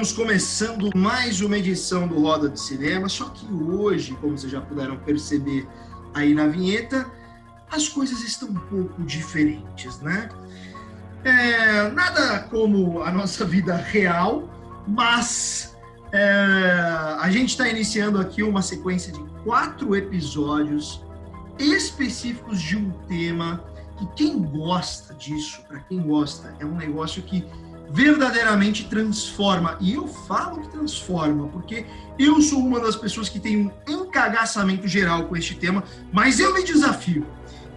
estamos começando mais uma edição do Roda de Cinema, só que hoje, como vocês já puderam perceber aí na vinheta, as coisas estão um pouco diferentes, né? É, nada como a nossa vida real, mas é, a gente está iniciando aqui uma sequência de quatro episódios específicos de um tema que quem gosta disso, para quem gosta, é um negócio que verdadeiramente transforma. E eu falo que transforma, porque eu sou uma das pessoas que tem um encagaçamento geral com este tema, mas eu me desafio.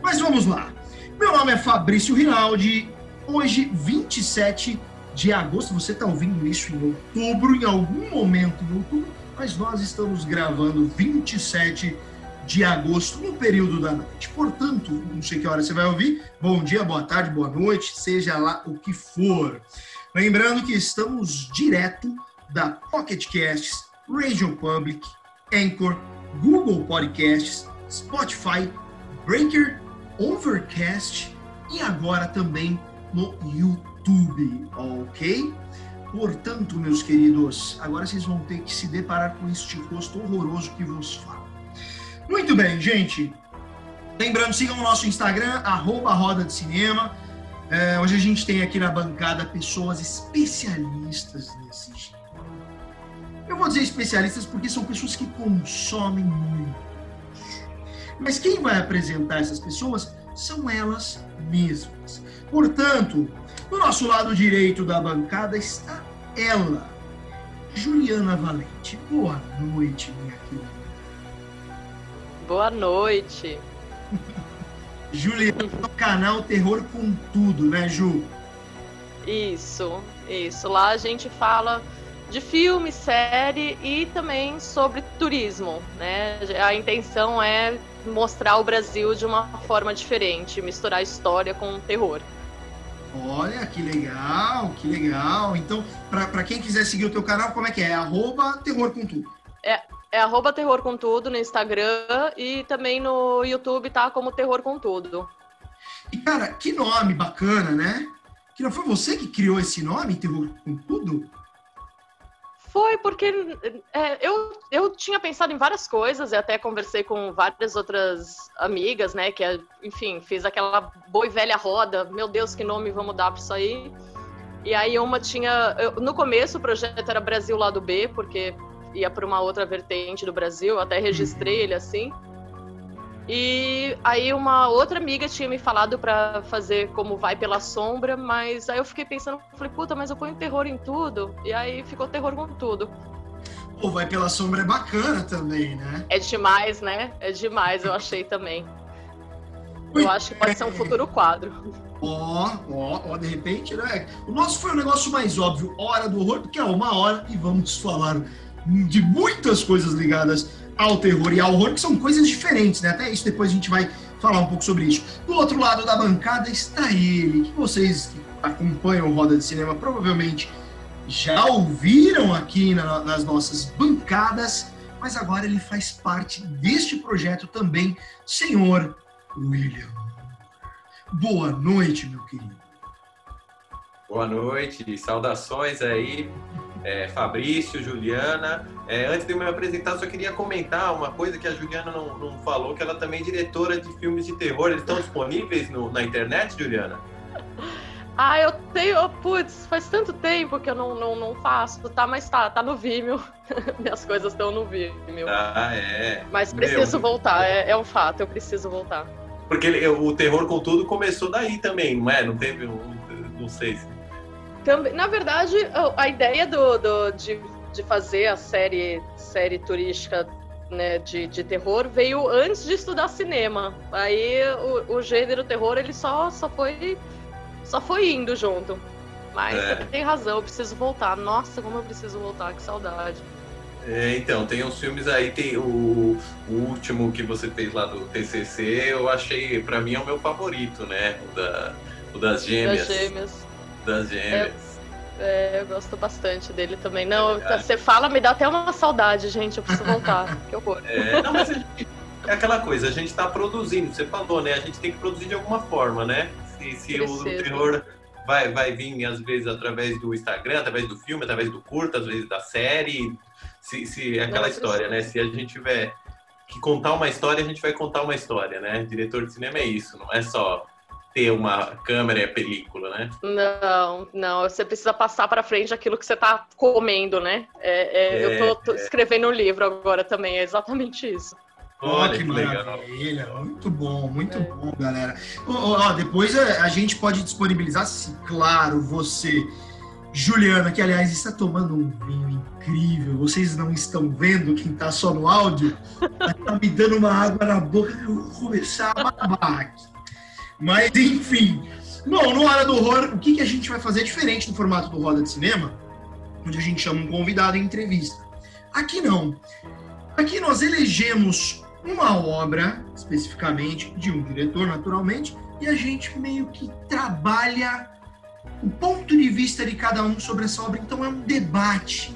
Mas vamos lá. Meu nome é Fabrício Rinaldi. Hoje, 27 de agosto, você está ouvindo isso em outubro, em algum momento em outubro, mas nós estamos gravando 27 de agosto, no período da noite. Portanto, não sei que hora você vai ouvir. Bom dia, boa tarde, boa noite, seja lá o que for. Lembrando que estamos direto da Pocket Casts, Radio Public, Anchor, Google Podcasts, Spotify, Breaker, Overcast e agora também no YouTube, ok? Portanto, meus queridos, agora vocês vão ter que se deparar com este rosto horroroso que vos fala. Muito bem, gente. Lembrando, sigam o nosso Instagram, arroba Roda de Cinema. É, hoje a gente tem aqui na bancada pessoas especialistas nesse gênero. Eu vou dizer especialistas porque são pessoas que consomem muito. Mas quem vai apresentar essas pessoas são elas mesmas. Portanto, do nosso lado direito da bancada está ela, Juliana Valente. Boa noite, minha querida. Boa noite. Juliana do canal Terror com Tudo, né, Ju? Isso, isso. Lá a gente fala de filme, série e também sobre turismo, né? A intenção é mostrar o Brasil de uma forma diferente, misturar história com terror. Olha, que legal, que legal. Então, para quem quiser seguir o teu canal, como é que é? é arroba Terror com Tudo. É, é arroba Terror com Tudo no Instagram e também no YouTube tá como Terror com Tudo. E, cara, que nome bacana, né? Que não foi você que criou esse nome, Terror com Tudo? Foi porque é, eu, eu tinha pensado em várias coisas e até conversei com várias outras amigas, né? Que, enfim, fiz aquela boa e velha roda. Meu Deus, que nome vamos dar para isso aí? E aí uma tinha. Eu, no começo o projeto era Brasil Lado B, porque ia para uma outra vertente do Brasil, até registrei uhum. ele assim. E aí uma outra amiga tinha me falado para fazer como vai pela sombra, mas aí eu fiquei pensando, falei, puta, mas eu ponho terror em tudo, e aí ficou terror com tudo. Pô, vai pela sombra é bacana também, né? É demais, né? É demais, eu achei também. Eu acho que pode ser um futuro quadro. Ó, ó, ó, de repente, né? O nosso foi um negócio mais óbvio, hora do horror, porque é uma hora e vamos falar de muitas coisas ligadas ao terror e ao horror, que são coisas diferentes, né? Até isso depois a gente vai falar um pouco sobre isso. Do outro lado da bancada está ele, que vocês que acompanham Roda de Cinema provavelmente já ouviram aqui na, nas nossas bancadas, mas agora ele faz parte deste projeto também, senhor William. Boa noite, meu querido. Boa noite, saudações aí é, Fabrício, Juliana. É, antes de eu me apresentar, só queria comentar uma coisa que a Juliana não, não falou, que ela também é diretora de filmes de terror. Eles estão disponíveis no, na internet, Juliana? Ah, eu tenho. Putz, faz tanto tempo que eu não, não, não faço, tá? Mas tá, tá no Vimeo. Minhas coisas estão no Vimeo. Ah, é. Mas preciso Meu, voltar, é, é um fato, eu preciso voltar. Porque ele, o terror com tudo começou daí também, não é? Não teve um. Não sei se também, na verdade, a ideia do, do de, de fazer a série, série turística né, de, de terror veio antes de estudar cinema. Aí o, o gênero terror ele só, só foi só foi indo junto. Mas é. você tem razão, eu preciso voltar. Nossa, como eu preciso voltar, que saudade. É, então, tem uns filmes aí, tem o, o, último que você fez lá do TCC, eu achei, para mim é o meu favorito, né? O, da, o das gêmeas. Das gêmeas das gêmeas. É, é, eu gosto bastante dele também. Não, é você fala, me dá até uma saudade, gente. Eu preciso voltar. que horror. É, não, mas gente, é aquela coisa, a gente está produzindo, você falou, né? A gente tem que produzir de alguma forma, né? Se, se o terror vai, vai vir, às vezes, através do Instagram, através do filme, através do curto, às vezes da série. Se, se é aquela história, né? Se a gente tiver que contar uma história, a gente vai contar uma história, né? Diretor de cinema é isso, não é só ter uma câmera e a película, né? Não, não. Você precisa passar para frente aquilo que você está comendo, né? É, é, é, eu tô, tô é. escrevendo um livro agora também, é exatamente isso. Olha, que, que maravilha, legal. muito bom, muito é. bom, galera. Ó, depois a, a, gente pode disponibilizar, se claro, você, Juliana, que aliás está tomando um vinho incrível. Vocês não estão vendo quem está só no áudio, está me dando uma água na boca eu vou começar a babar aqui. Mas enfim. Bom, no Hora do Horror, o que, que a gente vai fazer diferente do formato do Roda de Cinema, onde a gente chama um convidado em entrevista. Aqui não. Aqui nós elegemos uma obra, especificamente, de um diretor, naturalmente, e a gente meio que trabalha o ponto de vista de cada um sobre essa obra. Então é um debate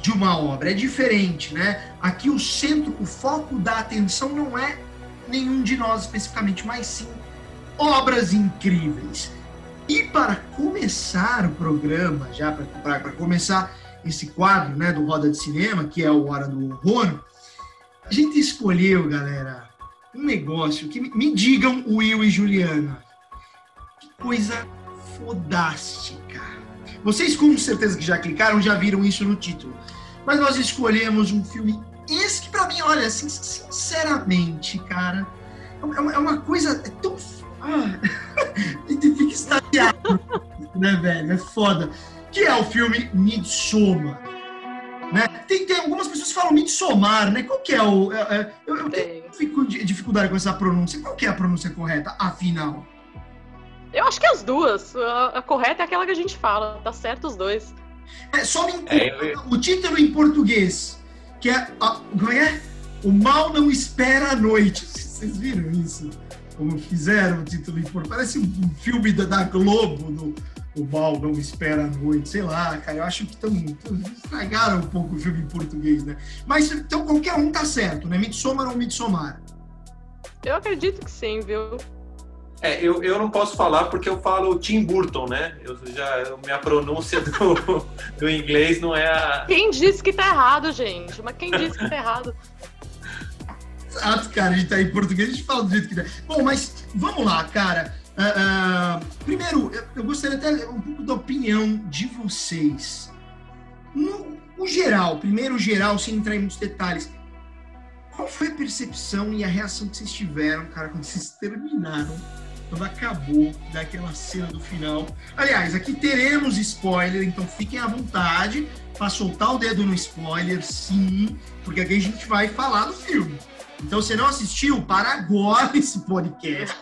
de uma obra. É diferente, né? Aqui o centro, o foco da atenção não é nenhum de nós especificamente, mas sim obras incríveis. E para começar o programa, já para começar esse quadro né, do Roda de Cinema, que é o Hora do Horror, a gente escolheu, galera, um negócio que me digam, Will e Juliana, que coisa fodástica. Vocês com certeza que já clicaram, já viram isso no título. Mas nós escolhemos um filme, esse que para mim, olha, sinceramente, cara, é uma, é coisa é tão ah, a gente fica extasiado, né, velho? É foda. Que é o filme Midsommar. Né? Tem, tem algumas pessoas que falam Midsommar, né? Qual que é o... É, é, eu, eu tenho dificuldade com essa pronúncia. Qual que é a pronúncia correta, afinal? Eu acho que as duas. A, a correta é aquela que a gente fala. Tá certo os dois. É, só me é, eu... O título em português, que é, a, é... O Mal Não Espera a Noite. Vocês viram isso? Como fizeram o título em português. Parece um filme da, da Globo, do O Mal Não Espera a Noite, sei lá, cara. Eu acho que tão, estragaram um pouco o filme em português, né? Mas então qualquer um tá certo, né? Midsommar ou Midsommar? Eu acredito que sim, viu? É, eu, eu não posso falar porque eu falo Tim Burton, né? Eu já, minha pronúncia do, do inglês não é a. Quem disse que tá errado, gente? Mas quem disse que tá errado? Exato, cara. A gente tá em português, a gente fala do jeito que der. Bom, mas vamos lá, cara. Uh, uh, primeiro, eu, gostaria até um pouco da opinião de vocês. No, no geral, primeiro geral, sem entrar em muitos detalhes, qual foi a percepção e a reação que vocês tiveram, cara, quando vocês terminaram, quando acabou daquela cena do final? Aliás, aqui teremos spoiler, então fiquem à vontade para soltar o dedo no spoiler, sim, porque aqui a gente vai falar do filme. Então, você não assistiu? Para agora esse podcast.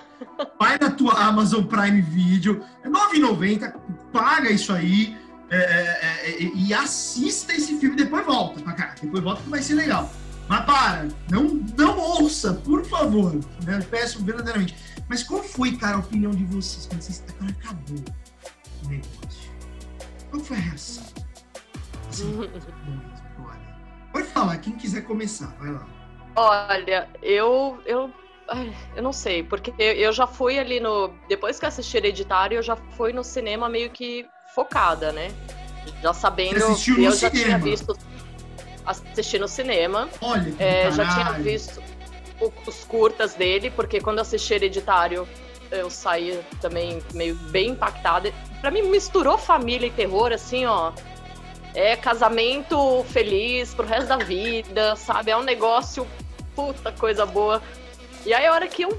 Vai na tua Amazon Prime Video, é R$ 9,90, paga isso aí é, é, é, e assista esse filme. Depois volta pra cá, depois volta que vai ser legal. Mas para, não, não ouça, por favor. Né? Eu peço verdadeiramente. Mas qual foi, cara, a opinião de vocês quando vocês quando acabou o negócio? Qual foi a reação? Assim, Pode falar, quem quiser começar, vai lá. Olha, eu, eu, eu não sei, porque eu já fui ali no. Depois que assisti Hereditário, eu já fui no cinema meio que focada, né? Já sabendo. Você eu já cinema. tinha visto. Assisti no cinema. Olha, é, já tinha visto os curtas dele, porque quando assisti Hereditário, eu saí também meio bem impactada. Para mim, misturou família e terror, assim, ó. É casamento feliz pro resto da vida, sabe? É um negócio puta coisa boa. E aí a hora que eu.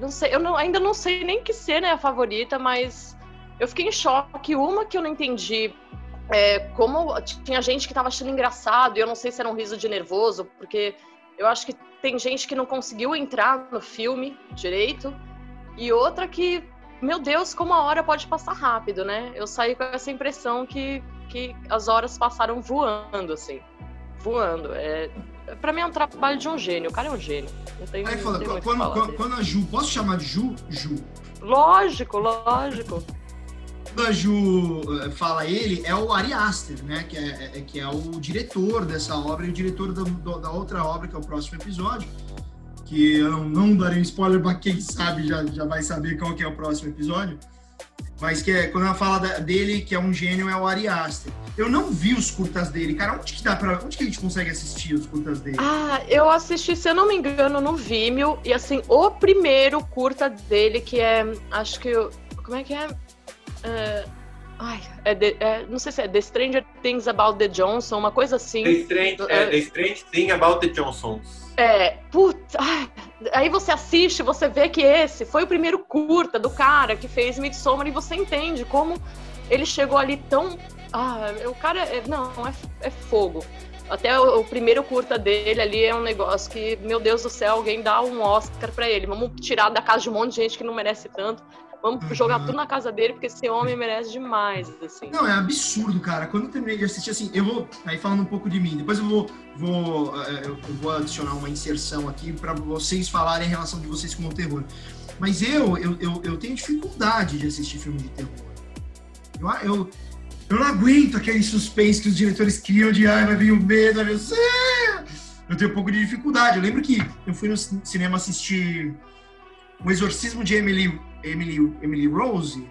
Não sei, eu não, ainda não sei nem que cena é a favorita, mas eu fiquei em choque. Uma que eu não entendi é, como tinha gente que tava achando engraçado, e eu não sei se era um riso de nervoso, porque eu acho que tem gente que não conseguiu entrar no filme direito, e outra que, meu Deus, como a hora pode passar rápido, né? Eu saí com essa impressão que, que as horas passaram voando, assim. Voando. É, Pra mim é um trabalho de um gênio. O cara é um gênio. Não tem, Aí fala, quando, quando, quando, a Ju, posso chamar de Ju? Ju. Lógico, lógico. Quando a Ju eh, fala ele, é o Ari Aster, né? Que é, é, que é o diretor dessa obra e o diretor da, da outra obra, que é o próximo episódio. Que eu não, não darei spoiler, mas quem sabe já, já vai saber qual que é o próximo episódio. Mas que é quando ela fala da, dele que é um gênio é o Ari Aster. Eu não vi os curtas dele, cara. Onde que dá para, onde que a gente consegue assistir os curtas dele? Ah, eu assisti, se eu não me engano, no Vimeo e assim o primeiro curta dele que é, acho que como é que é? é ai, é, de, é, não sei se é The Stranger Things About the Johnson, uma coisa assim. The Strange, é, The Strange Thing About the Johnsons. É, puta. Aí você assiste, você vê que esse foi o primeiro curta do cara que fez Midsommar e você entende como ele chegou ali tão. Ah, o cara. É, não, é, é fogo. Até o, o, primeiro curta dele ali é um negócio que, meu Deus do céu, alguém dá um Oscar para ele. Vamos tirar da casa de um monte de gente que não merece tanto. Vamos uhum. jogar tudo na casa dele, porque esse homem merece demais, assim. Não, é absurdo, cara. Quando eu terminei de assistir, assim, eu vou. Aí falando um pouco de mim, depois eu vou, vou, eh, eu vou adicionar uma inserção aqui para vocês falarem a relação de vocês com o terror. Mas eu, eu, eu, eu tenho dificuldade de assistir filme de terror. Eu, eu, eu não aguento aquele suspense que os diretores criam de ai, vai vir o medo, vai vir Eu tenho um pouco de dificuldade. Eu lembro que eu fui no cinema assistir O Exorcismo de Emily Emily, Emily Rose.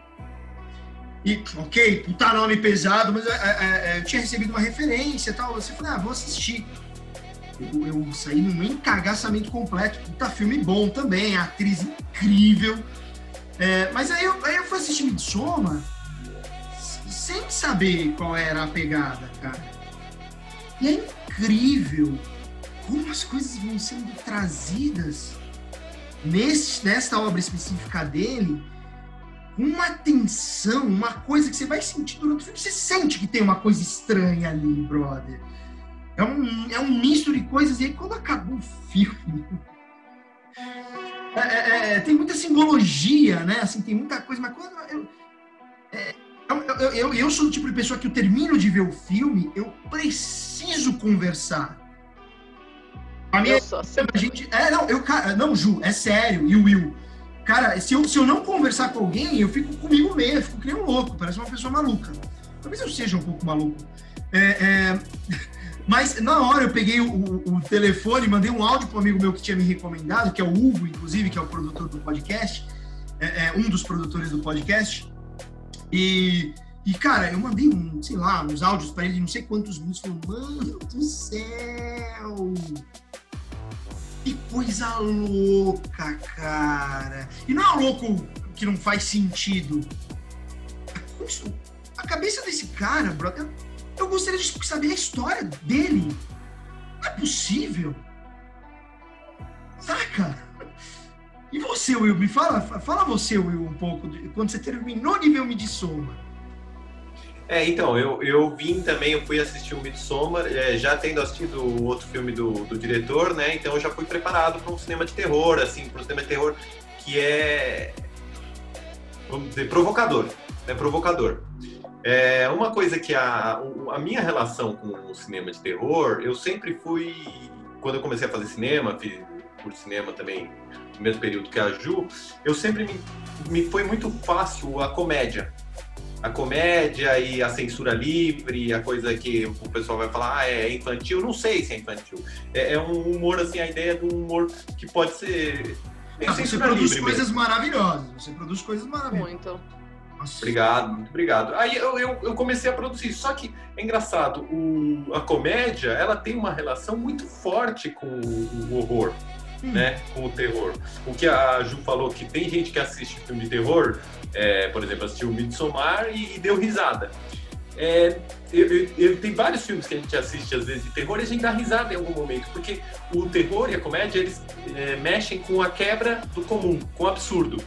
E, ok, puta nome pesado, mas é, é, é, eu tinha recebido uma referência e tal. Você falou, ah, vou assistir. Eu, eu saí num encagaçamento completo. Puta filme bom também, atriz incrível. É, mas aí eu, aí eu fui assistir Midsommar sem saber qual era a pegada, cara. E é incrível como as coisas vão sendo trazidas nesse, nesta obra específica dele, uma tensão, uma coisa que você vai sentir durante o filme. Você sente que tem uma coisa estranha ali, brother. É um, é um misto de coisas. E aí, quando acabou o filme. É, é, é, tem muita simbologia, né? Assim, tem muita coisa, mas quando eu, é, eu, eu, eu, eu, sou o tipo de pessoa que eu termino de ver o filme, eu preciso conversar. A minha, eu sou assim. A gente, é, não, eu, não, Ju, é sério, e o Will. Cara, se eu, se eu não conversar com alguém, eu fico comigo mesmo, eu fico que nem um louco, parece uma pessoa maluca. Talvez eu seja um pouco maluco. É, é, mas na hora eu peguei o, o, o telefone, mandei um áudio para um amigo meu que tinha me recomendado, que é o Hugo, inclusive, que é o produtor do podcast, é, é um dos produtores do podcast. E, e, cara, eu mandei um, sei lá, uns áudios para ele, não sei quantos minutos, falando, mano do céu! Que coisa louca, cara. E não é louco que não faz sentido. A cabeça desse cara, brother, eu, gostaria de saber a história dele. Não é possível. Saca? E você, Will? Me fala, fala você, Will, um pouco, quando você terminou de ver o Midsommar. É, então, eu, eu vim também, eu fui assistir o Midsommar, é, já tendo assistido o outro filme do, do diretor, né? Então eu já fui preparado para um cinema de terror, assim, para um cinema de terror que é, vamos dizer, provocador, é provocador. É, uma coisa que a, a minha relação com o cinema de terror, eu sempre fui, quando eu comecei a fazer cinema, fiz por cinema também no mesmo período que a Ju, eu sempre me, me foi muito fácil a comédia a comédia e a censura livre, a coisa que o pessoal vai falar, ah, é infantil, não sei se é infantil. É, é um humor, assim, a ideia do humor que pode ser. Não, você produz coisas mesmo. maravilhosas, você produz coisas maravilhosas. Muito. Nossa. Obrigado, muito obrigado. Aí eu, eu, eu, comecei a produzir, só que é engraçado, o, a comédia ela tem uma relação muito forte com o, o horror. Hum. Né, com o terror. O que a Ju falou que tem gente que assiste filme de terror é, por exemplo, assistiu Midsommar e, e deu risada. É, eu, eu, eu, tem vários filmes que a gente assiste às vezes de terror e a gente dá risada em algum momento, porque o terror e a comédia eles é, mexem com a quebra do comum, com o absurdo.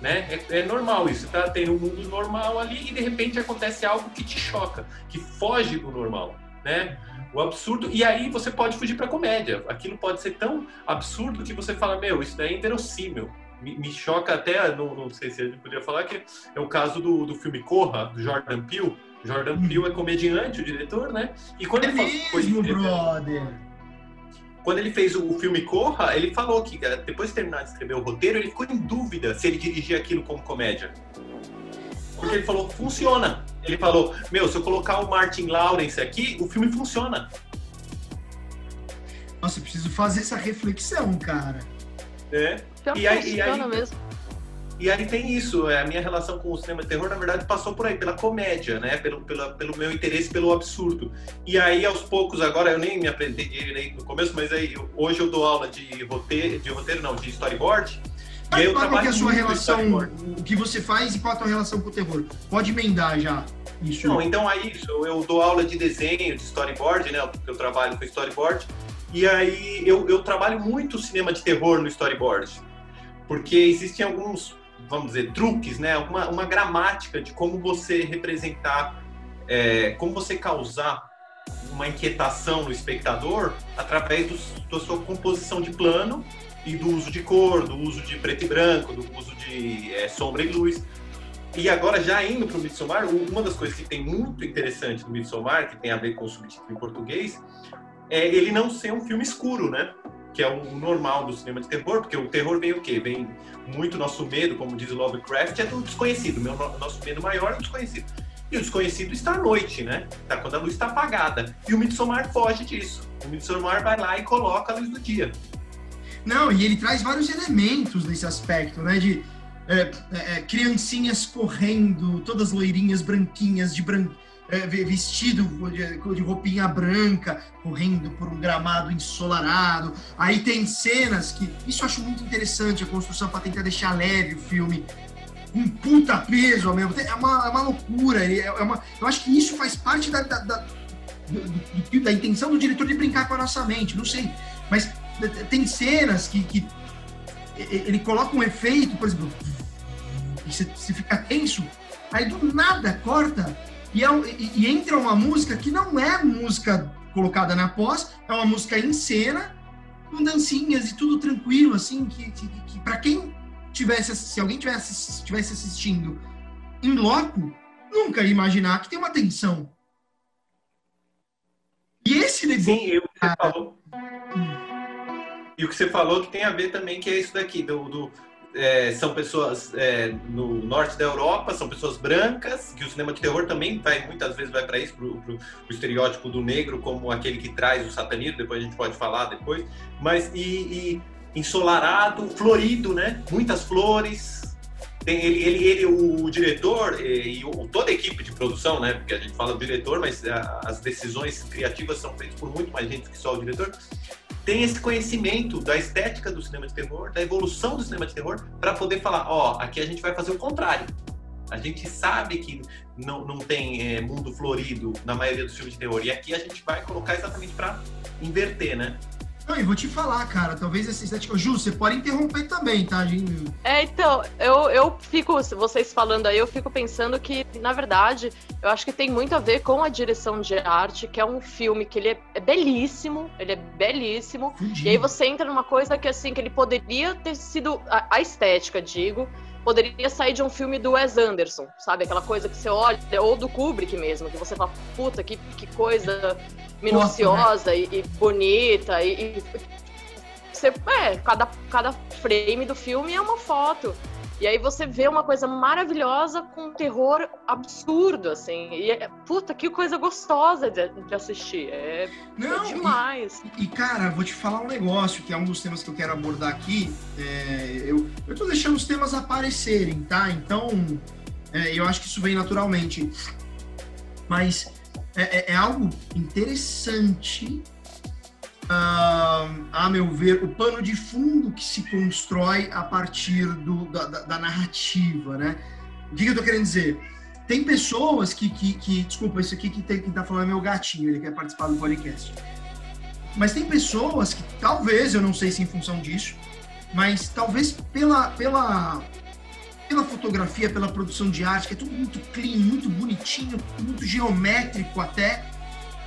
Né? É, é, normal isso, tá? Tem um mundo normal ali e de repente acontece algo que te choca, que foge do normal, né? O absurdo, e aí você pode fugir para comédia. Aquilo pode ser tão absurdo que você fala: Meu, isso daí é inverossímil me, me choca até, não, não, sei se a gente podia falar, que é o caso do, do filme Corra, do Jordan Peele. Jordan hum. Peele é comediante, o diretor, né? E quando é ele mesmo, foi, brother! Quando ele fez o filme Corra, ele falou que eh, depois de terminar de escrever o roteiro, ele ficou em dúvida se ele dirigia aquilo como comédia. Porque ele falou, funciona. Ele falou, meu, se eu colocar o Martin Lawrence aqui, o filme funciona. Nossa, eu preciso fazer essa reflexão, cara. É. Pior e aí, e aí, mesmo. E aí tem isso, é, a minha relação com o cinema de terror, na verdade, passou por aí, pela comédia, né? Pelo, pela, pelo meu interesse pelo absurdo. E aí, aos poucos, agora eu nem me aprendi direito no começo, mas aí hoje eu dou aula de roteiro, de roteiro não, de storyboard. Mas e aí eu qual é a sua relação, o que você faz e qual é a tua relação com o terror? Pode emendar já. Isso. Não, então é isso. Eu dou aula de desenho, de storyboard, né? Porque eu trabalho com storyboard. E aí eu, eu trabalho muito cinema de terror no storyboard. Porque existem alguns vamos dizer, truques, né? Uma, uma gramática de como você representar, é, como você causar uma inquietação no espectador através do, da sua composição de plano e do uso de cor, do uso de preto e branco, do uso de é, sombra e luz. E agora, já indo para o Midsommar, uma das coisas que tem muito interessante no Midsommar, que tem a ver com o subtítulo em português, é ele não ser um filme escuro, né? Que é o normal do cinema de terror, porque o terror vem o quê? Vem muito nosso medo, como diz Lovecraft, é do desconhecido. Meu, nosso medo maior é o desconhecido. E o desconhecido está à noite, né? Tá quando a luz está apagada. E o Midsommar foge disso. O Midsommar vai lá e coloca a luz do dia. Não, e ele traz vários elementos nesse aspecto, né? De é, é, criancinhas correndo, todas loirinhas, branquinhas, de branco é, vestido de, roupinha branca, correndo por um gramado ensolarado. Aí tem cenas que. Isso eu acho muito interessante, a construção para tentar deixar leve o filme. Um puta peso ao mesmo tempo. É uma, é uma loucura. É, é uma, eu acho que isso faz parte da, da, da, da intenção do diretor de brincar com a nossa mente. Não sei. Mas tem cenas que, que ele coloca um efeito, por exemplo, você, você fica tenso, aí do nada corta e, é, e, e, entra uma música que não é música colocada na pós, é uma música em cena, com dancinhas e tudo tranquilo, assim, que, que, que para quem tivesse, se alguém tivesse, tivesse assistindo em loco, nunca ia imaginar que tem uma tensão. E esse negócio. Sim, e o que você falou. E o que você falou que tem a ver também, que é isso daqui, do, do é, são pessoas é, no norte da Europa, são pessoas brancas, que o cinema de terror também vai, muitas vezes vai para isso, para o estereótipo do negro como aquele que traz o satanismo, depois a gente pode falar depois, mas e, e ensolarado, florido, né? Muitas flores. Tem ele, ele, ele o, diretor e, e o, toda a equipe de produção, né? Porque a gente fala diretor, mas a, as decisões criativas são feitas por muito mais gente que só o diretor tem esse conhecimento da estética do cinema de terror, da evolução do cinema de terror, para poder falar, ó, oh, aqui a gente vai fazer o contrário. A gente sabe que não, não tem é, mundo florido na maioria dos filmes de terror, e aqui a gente vai colocar exatamente para inverter, né? Não, e vou te falar, cara, talvez essa estética. Ju, você pode interromper também, tá, gente? É, então, eu, eu fico, vocês falando aí, eu fico pensando que, na verdade, eu acho que tem muito a ver com a direção de arte, que é um filme que ele é, é belíssimo, ele é belíssimo. E aí você entra numa coisa que, assim, que ele poderia ter sido. A, a estética, digo, poderia sair de um filme do Wes Anderson, sabe? Aquela coisa que você olha, ou do Kubrick mesmo, que você fala, puta, que, que coisa minuciosa né? e, e, bonita. E, e, você, é, cada, cada frame do filme é uma foto. E aí você vê uma coisa maravilhosa com um terror absurdo, assim. E é, puta, que coisa gostosa de, de assistir. É, Não, é demais. E, e, cara, vou te falar um negócio, que é um dos temas que eu quero abordar aqui. É, eu, eu tô deixando os temas aparecerem, tá? Então, é, eu acho que isso vem naturalmente. Mas é, é, é algo interessante a meu ver, o pano de fundo que se constrói a partir do, da, da, narrativa, né? O que, eu tô querendo dizer? Tem pessoas que, que, que desculpa, isso aqui que, tem, que tá falando é meu gatinho, ele quer participar do podcast. Mas tem pessoas que talvez, eu não sei se em função disso, mas talvez pela, pela, pela fotografia, pela produção de arte, que é tudo muito clean, muito bonitinho, muito geométrico até,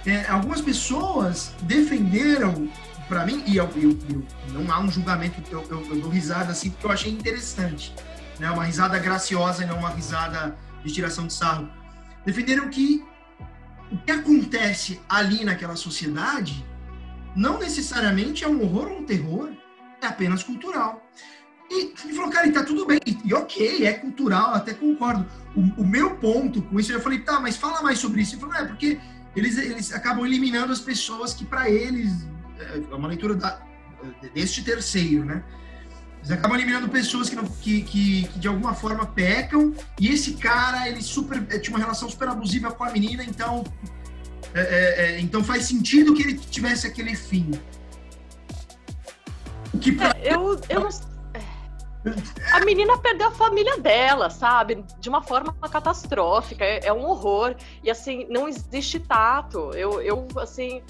é, algumas pessoas defenderam para mim, e eu, eu, eu, não há um julgamento, eu, eu, eu, dou risada assim, porque eu achei interessante. Né? Uma risada graciosa e não uma risada de tiração de sarro. Defenderam que o que acontece ali naquela sociedade não necessariamente é um horror ou um terror, é apenas cultural. E ele falou, cara, e tá tudo bem. E ok, é cultural, até concordo. O, o meu ponto com isso, eu falei, tá, mas fala mais sobre isso. Ele falou, é, porque eles, eles acabam eliminando as pessoas que, para eles, é uma leitura da, deste terceiro, né? Eles acabam eliminando pessoas que, não, que, que, que, de alguma forma pecam, e esse cara, ele super, é, tinha uma relação super abusiva com a menina, então, é, é, é então faz sentido que ele tivesse aquele fim. Que pra... É, eu, eu não a menina perdeu a família dela, sabe? De uma forma catastrófica. É, é, um horror. E assim, não existe tato. Eu, eu assim,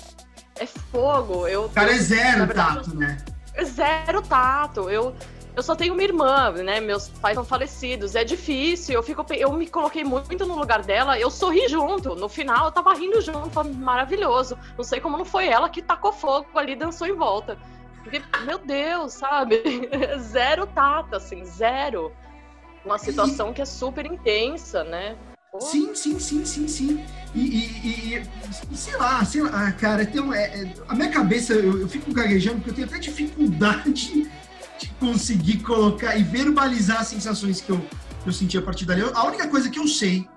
é fogo. Eu, cara é zero verdade, tato, né? É zero tato. Eu, eu só tenho uma irmã, né? Meus pais são falecidos. É difícil. Eu fico, eu me coloquei muito no lugar dela. Eu sorri junto. No final, eu tava rindo junto. Foi maravilhoso. Não sei como não foi ela que tacou fogo ali, dançou em volta. Porque, meu Deus, sabe? zero tato, assim, zero. Uma situação que é super intensa, né? Pô. Sim, sim, sim, sim, sim. E, e, e, sei lá, sei lá, cara, é, é, a minha cabeça, eu, eu fico gaguejando porque eu tenho até dificuldade de conseguir colocar e verbalizar as sensações que eu, que eu senti a partir dali. A única coisa que eu sei,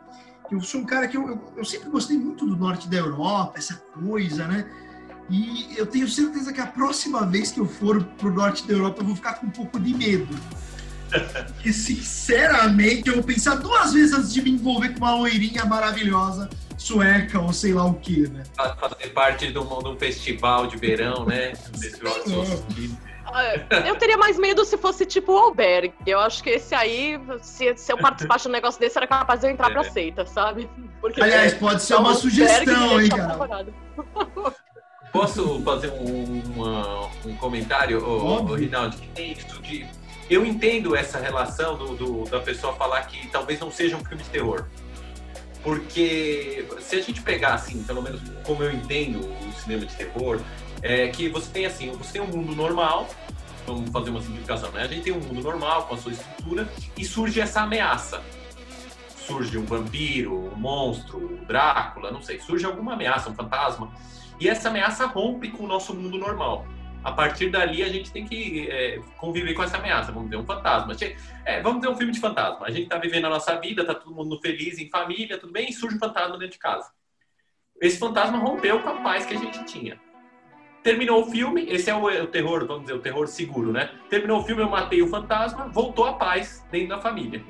eu sou um cara que eu, eu, eu sempre gostei muito do norte da Europa, essa coisa, né? E eu tenho certeza que a próxima vez que eu for pro norte da Europa, eu vou ficar com um pouco de medo. E sinceramente, eu vou pensar duas vezes antes de me envolver com uma loirinha maravilhosa sueca ou sei lá o que, né? Fazer parte de um, de um festival de verão, né? Ah, eu teria mais medo se fosse tipo o albergue. Eu acho que esse aí, se, se eu participasse de um negócio desse, era capaz de eu entrar é. pra seita, sabe? Porque Aliás, pode ser uma sugestão, hein, cara? Posso fazer um, uma, um comentário, ô, ô, Rinaldi? Que tem isso de. Eu entendo essa relação do, do, da pessoa falar que talvez não seja um filme de terror. Porque se a gente pegar, assim, pelo menos como eu entendo o cinema de terror, é que você tem assim, você tem um mundo normal, vamos fazer uma simplificação, né? A gente tem um mundo normal com a sua estrutura e surge essa ameaça. Surge um vampiro, um monstro, um Drácula, não sei, surge alguma ameaça, um fantasma. E essa ameaça rompe com o nosso mundo normal. A partir dali, a gente tem que é, conviver com essa ameaça. Vamos ver um fantasma. É, vamos ver um filme de fantasma. A gente está vivendo a nossa vida, está todo mundo feliz, em família, tudo bem, e surge um fantasma dentro de casa. Esse fantasma rompeu com a paz que a gente tinha. Terminou o filme, esse é o, o terror, vamos dizer, o terror seguro, né? Terminou o filme, eu matei o fantasma, voltou a paz dentro da família.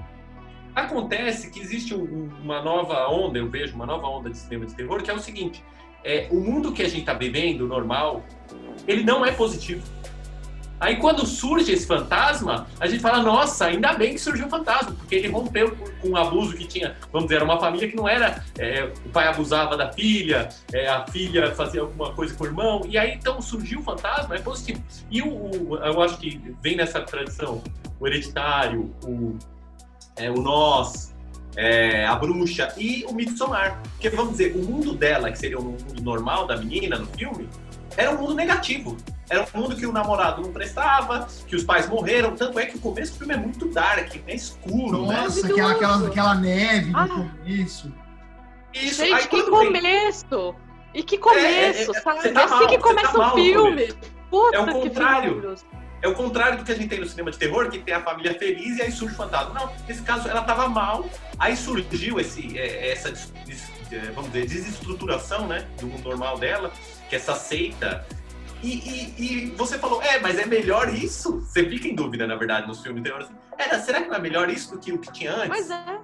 Acontece que existe um, uma nova onda, eu vejo uma nova onda de cinema de terror, que é o seguinte: é, o mundo que a gente está vivendo, normal, ele não é positivo. Aí quando surge esse fantasma, a gente fala, nossa, ainda bem que surgiu o fantasma, porque ele rompeu com o abuso que tinha, vamos dizer, era uma família que não era, é, o pai abusava da filha, é, a filha fazia alguma coisa com o irmão, e aí então surgiu o fantasma, é positivo. E o, o eu acho que vem nessa tradição, o hereditário, o, é, o nós, é, a bruxa e o Midsommar. Porque, vamos dizer, o mundo dela, que seria o mundo normal da menina no filme, era um mundo negativo. Era um mundo que o namorado não prestava, que os pais morreram. Tanto é que o começo do filme é muito dark, é escuro. Né? Nossa, né? aquela, aquela, aquela neve ah. no começo. Isso, Gente, que começo! Vem... E que começo, é, é, sabe? Tá é assim que começa tá o filme. Puta é o contrário. É o contrário do que a gente tem no cinema de terror, que tem a família feliz e aí surge o fantasma. Não, nesse caso ela estava mal, aí surgiu esse, é, essa, é, vamos dizer, desestruturação, né, do mundo normal dela, que é essa seita. E, e, e, você falou, é, mas é melhor isso? Você fica em dúvida, na verdade, nos filmes de terror. Assim, será que não é melhor isso do que o que tinha antes? Mas é.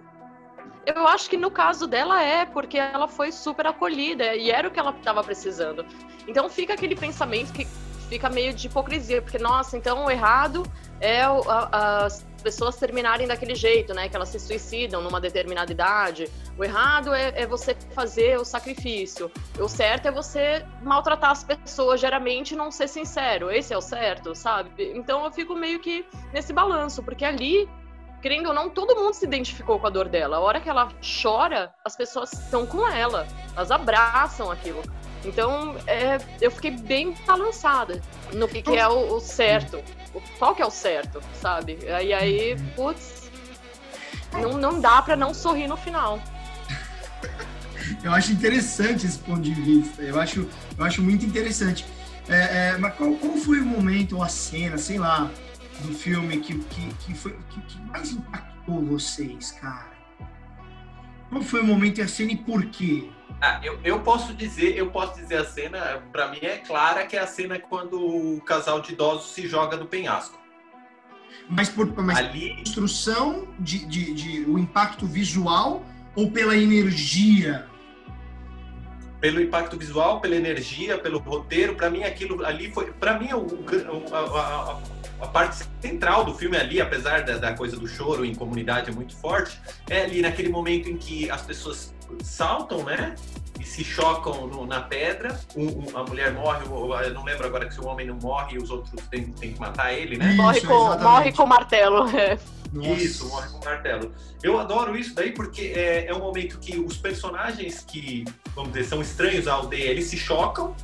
Eu acho que no caso dela é, porque ela foi super acolhida e era o que ela estava precisando. Então fica aquele pensamento que fica meio de hipocrisia, porque, nossa, então o errado é as pessoas terminarem daquele jeito, né? Que elas se suicidam numa determinada idade. O errado é, é, você fazer o sacrifício. O certo é você maltratar as pessoas geralmente e não ser sincero. Esse é o certo, sabe? Então eu fico meio que nesse balanço, porque ali querendo ou não, todo mundo se identificou com a dor dela. A hora que ela chora, as pessoas estão com ela, elas abraçam aquilo. Então, é, eu fiquei bem balançada no que, que é o, o certo. O, qual que é o certo, sabe? E aí, putz, não, não dá para não sorrir no final. eu acho interessante esse ponto de vista. Eu acho, eu acho muito interessante. É, é, mas qual, qual, foi o momento ou a cena, sei lá, do filme que, que, que, foi, que, que mais impactou vocês, cara? Qual foi o momento e a cena e por quê? Ah, eu, eu posso dizer, eu posso dizer a cena, para mim é clara que é a cena quando o casal de idosos se joga do penhasco. Mas por mas ali... construção de, de, de, o impacto visual ou pela energia? Pelo impacto visual, pela energia, pelo roteiro, para mim aquilo ali foi, para mim o, o a, a, a, parte central do filme ali, apesar da, da coisa do choro em comunidade é muito forte, é ali naquele momento em que as pessoas saltam, né? e se chocam no, na pedra. Um, um, a mulher morre, eu não lembro agora que se o homem não morre, os outros têm, têm que matar ele, né? morre, com, morre com martelo. É. Isso, morre com martelo. Eu adoro isso daí porque é, é um momento que os personagens que, vamos dizer, são estranhos à aldeia, eles se chocam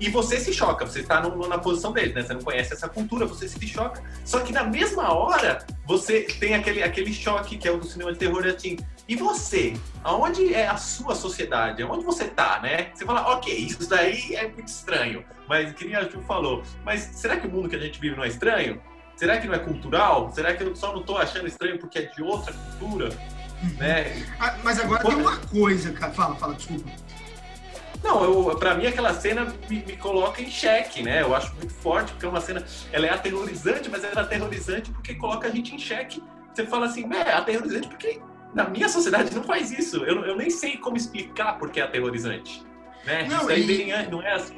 e você se choca, você está no, na posição deles, né? Você não conhece essa cultura, você se choca. Só que na mesma hora, você tem aquele, aquele choque que é o do cinema de terror, assim, e você? Aonde é a sua sociedade? Aonde você tá, né? Você fala, ok, isso daí é muito estranho. Mas, que nem a Ju falou, mas será que o mundo que a gente vive não é estranho? Será que não é cultural? Será que eu só não tô achando estranho porque é de outra cultura? Uhum. Né? Ah, mas agora tem uma coisa, cara. Fala, fala, desculpa. Não, pra mim aquela cena me, me, coloca em xeque, né? Eu acho muito forte, porque é uma cena, ela é aterrorizante, mas ela é aterrorizante porque coloca a gente em xeque. Você fala assim, é aterrorizante porque na minha sociedade não faz isso. Eu, eu nem sei como explicar porque é aterrorizante. Né? Não, isso aí e... vem, não é assim.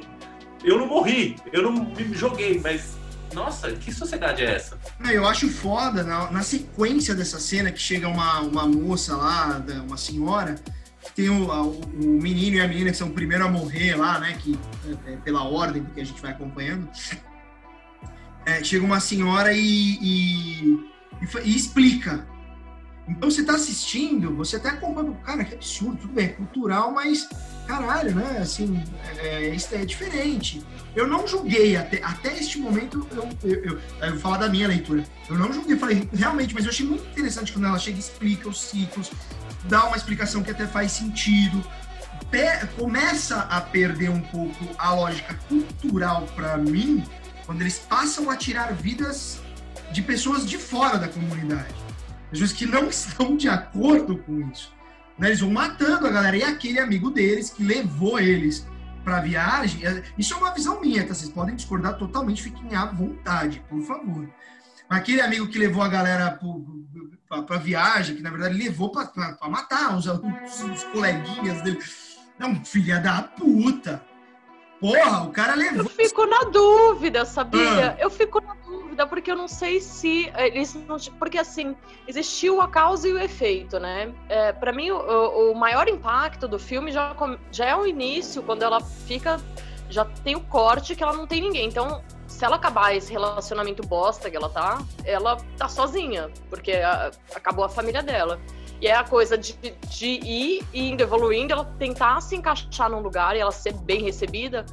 Eu não morri, eu não me joguei, mas nossa, que sociedade é essa? Eu acho foda, na, na, sequência dessa cena, que chega uma, uma moça lá, uma senhora, que tem o, o, o, menino e a menina que são o primeiro a morrer lá, né? Que, é, é, pela ordem que a gente vai acompanhando. É, chega uma senhora e, e, e, e explica então você está assistindo, você até acompanha, cara, que absurdo, tudo bem, é cultural, mas caralho, né? Assim, é, isso é diferente. Eu não julguei até, até este momento, eu, eu, eu, eu vou falar da minha leitura. Eu não julguei, falei, realmente, mas eu achei muito interessante quando ela chega e explica os ciclos, dá uma explicação que até faz sentido. começa a perder um pouco a lógica cultural para mim quando eles passam a tirar vidas de pessoas de fora da comunidade pessoas que não estão de acordo com isso. Né? Eles vão matando a galera. E aquele amigo deles que levou eles para a viagem. É, isso é uma visão minha, tá? Vocês podem discordar totalmente, fiquem à vontade, por favor. Aquele amigo que levou a galera para a viagem, que na verdade levou para matar os, os, os coleguinhas dele. Não, filha da puta. Porra, o cara levou. Eu fico na dúvida, sabia? Ah. Eu fico na dúvida porque eu não sei se eles não, porque assim existiu a causa e o efeito, né? É, para mim o, o, maior impacto do filme já já é o início quando ela fica já tem o corte que ela não tem ninguém. Então se ela acabar esse relacionamento bosta que ela tá, ela tá sozinha porque a, acabou a família dela. E é a coisa de, de ir indo, evoluindo, ela tentar se encaixar num lugar e ela ser bem recebida,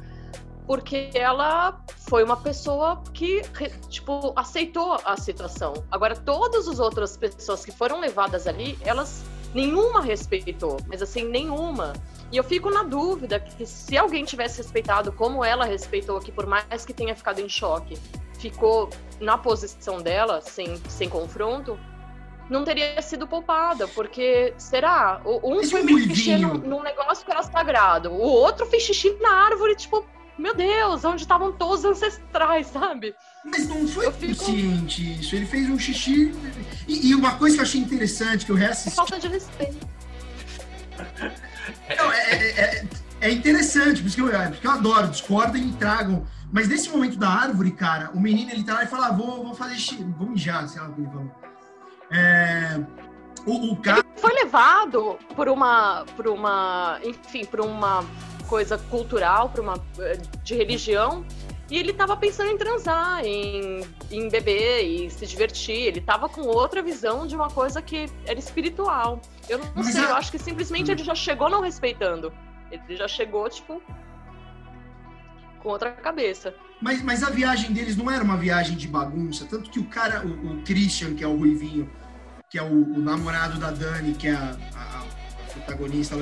porque ela foi uma pessoa que, tipo, aceitou a situação. Agora, todas as outras pessoas que foram levadas ali, elas nenhuma respeitou, mas assim, nenhuma. E eu fico na dúvida que se alguém tivesse respeitado como ela respeitou, que por mais que tenha ficado em choque, ficou na posição dela, sem, sem confronto, não teria sido poupada, porque será? Um Esse foi xixi num, num negócio que era sagrado, o outro fez xixi na árvore, tipo, meu Deus, onde estavam todos os ancestrais, sabe? Mas não foi fico... consciente isso, ele fez um xixi. E, e, uma coisa que eu achei interessante, que eu reassisti. Falta de respeito. Não, é, é, é, é interessante, porque eu, porque eu adoro, discordem e tragam. Mas nesse momento da árvore, cara, o menino ele tá lá e fala: ah, vou, vou fazer xixi, vou mijar, sei lá o que ele falou. É, o, o cara... Ele foi levado por uma, por uma, enfim, por uma coisa cultural, por uma de religião, e ele estava pensando em transar, em, em beber e se divertir. Ele estava com outra visão de uma coisa que era espiritual. Eu não Mas sei, a... eu acho que simplesmente ele já chegou não respeitando. Ele já chegou, tipo, com outra cabeça. Mas, mas a viagem deles não era uma viagem de bagunça, tanto que o cara, o, o Christian, que é o Ruivinho, que é o, o namorado da Dani, que é a, a, a protagonista,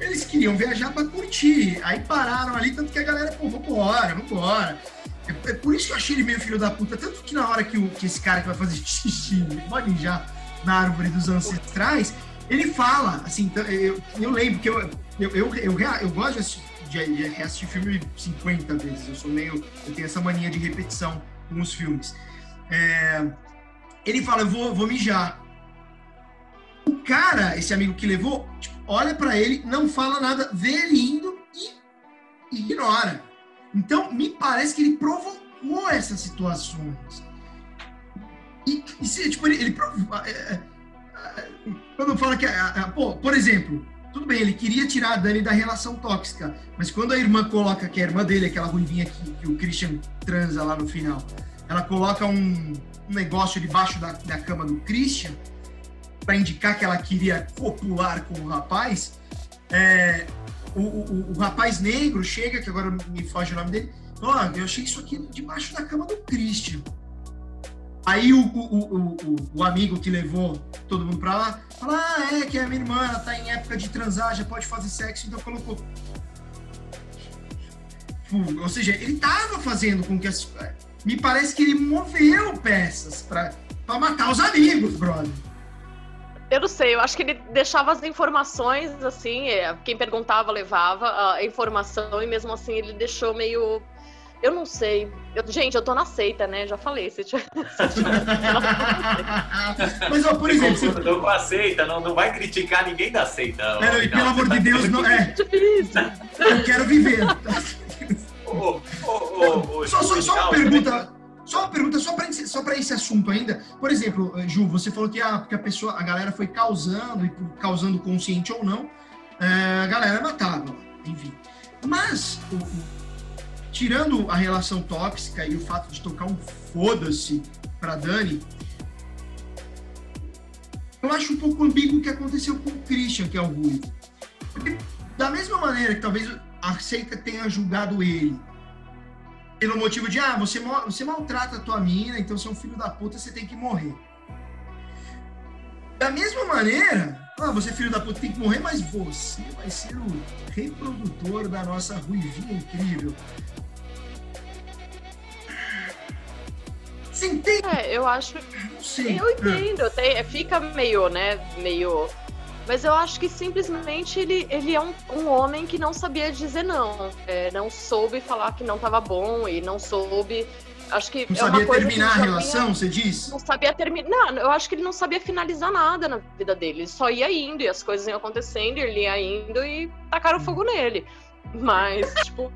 eles queriam viajar para curtir. Aí pararam ali, tanto que a galera, pô, vambora, vambora. É, é por isso que eu achei ele meio filho da puta. Tanto que na hora que, o, que esse cara que vai fazer xixi, pode já na árvore dos ancestrais, ele fala, assim, então, eu, eu lembro que eu, eu, eu, eu, eu gosto de assistir de, de reassistir filme 50 vezes. Eu sou meio. Eu tenho essa mania de repetição com os filmes. É, ele fala, eu vou, vou mijar. O cara, esse amigo que levou, tipo, olha para ele, não fala nada, vê ele indo e ignora. Então, me parece que ele provocou essas situações. E, e tipo, ele, ele é, é, é, quando fala que, pô, por exemplo, tudo bem, ele queria tirar a Dani da relação tóxica, mas quando a irmã coloca, que é a irmã dele, aquela ruivinha que, que o Christian transa lá no final, ela coloca um, um negócio debaixo da, da cama do Christian, para indicar que ela queria copular com o rapaz, é, o, o, o, rapaz negro chega, que agora me foge o nome dele, ó, oh, eu achei isso aqui debaixo da cama do Christian. Aí o, o, amigo que levou todo mundo para lá, fala, ah, é que a minha irmã tá em época de transar, já pode fazer sexo, então colocou. Ou seja, ele tava fazendo com que as... Me parece que ele moveu peças para matar os amigos, brother. Eu não sei, eu acho que ele deixava as informações, assim, é, quem perguntava levava a informação e mesmo assim ele deixou meio. Eu não sei. Eu, gente, eu tô na seita, né? Já falei. Se tiver, se tiver... Mas, ó, por exemplo. Você... Tô com a seita, não, não vai criticar ninguém da seita. Não, e pelo amor de Deus, não é. Eu quero viver. oh, oh, oh, só, só, só uma pergunta. Só uma pergunta, só para só esse assunto ainda. Por exemplo, eh, Ju, você falou que a, que a pessoa, a galera foi causando, e causando consciente ou não, é, a galera matava, enfim. Mas, o, o, tirando a relação tóxica e o fato de tocar um foda-se para Dani, eu acho um pouco ambíguo o que aconteceu com o Christian, que é o Rui. Da mesma maneira que talvez a seita tenha julgado ele pelo motivo de, ah, você, você maltrata a tua mina, então você é um filho da puta, você tem que morrer. Da mesma maneira, ah, você é filho da puta, tem que morrer, mas você vai ser o reprodutor da nossa ruivinha incrível. Você entende? É, eu acho. Sim. Eu entendo, até fica meio, né, meio mas eu acho que simplesmente ele, ele é um, um homem que não sabia dizer não. É, não soube falar que não estava bom e não soube. Acho que não é sabia terminar a relação, você diz? Não sabia terminar. Eu acho que ele não sabia finalizar nada na vida dele. Ele só ia indo e as coisas iam acontecendo, ele ia indo e tacaram fogo nele. Mas, tipo.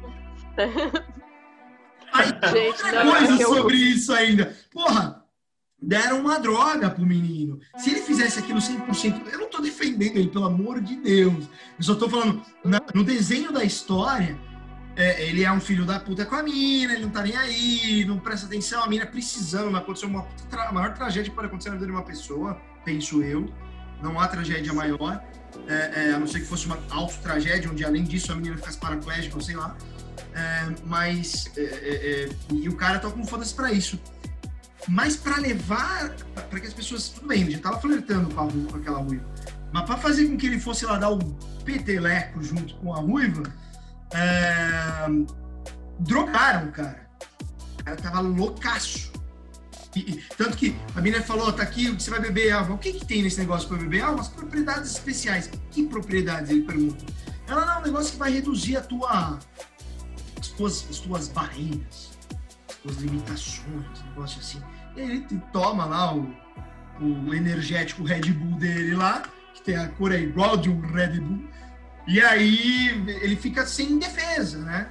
Ai, Gente, não, coisa eu... sobre isso ainda. Porra, deram uma droga pro menino. Se ele fizesse aquilo 100%, eu não tô defendendo ele, pelo amor de Deus. Eu só tô falando, na, no desenho da história, é, ele é um filho da puta com a mina, ele não tá nem aí, não presta atenção, a mina precisando, aconteceu uma tra maior tragédia que pode acontecer na vida de uma pessoa, penso eu. Não há tragédia maior, é, é, a não ser que fosse uma auto-tragédia, onde além disso a menina ficasse paraplégica, sei lá. É, mas, é, é, e o cara tá com foda-se pra isso mas para levar, para que as pessoas, tudo bem, ele já estava flertando com, a, com aquela ruiva, mas para fazer com que ele fosse lá dar um peteleco junto com a ruiva, é, drogaram, cara. O cara tava loucaço. E, e, tanto que a menina falou, tá aqui, você vai beber água. O que que tem nesse negócio para beber? Ah, umas propriedades especiais. Que propriedades? Ele pergunta. Ela, não, um negócio que vai reduzir a tua, as tuas, as tuas barreiras suas limitações, negócio assim. Ele toma lá o, o energético Red Bull dele lá, que tem a cor é igual de um Red Bull, e aí ele fica sem defesa, né?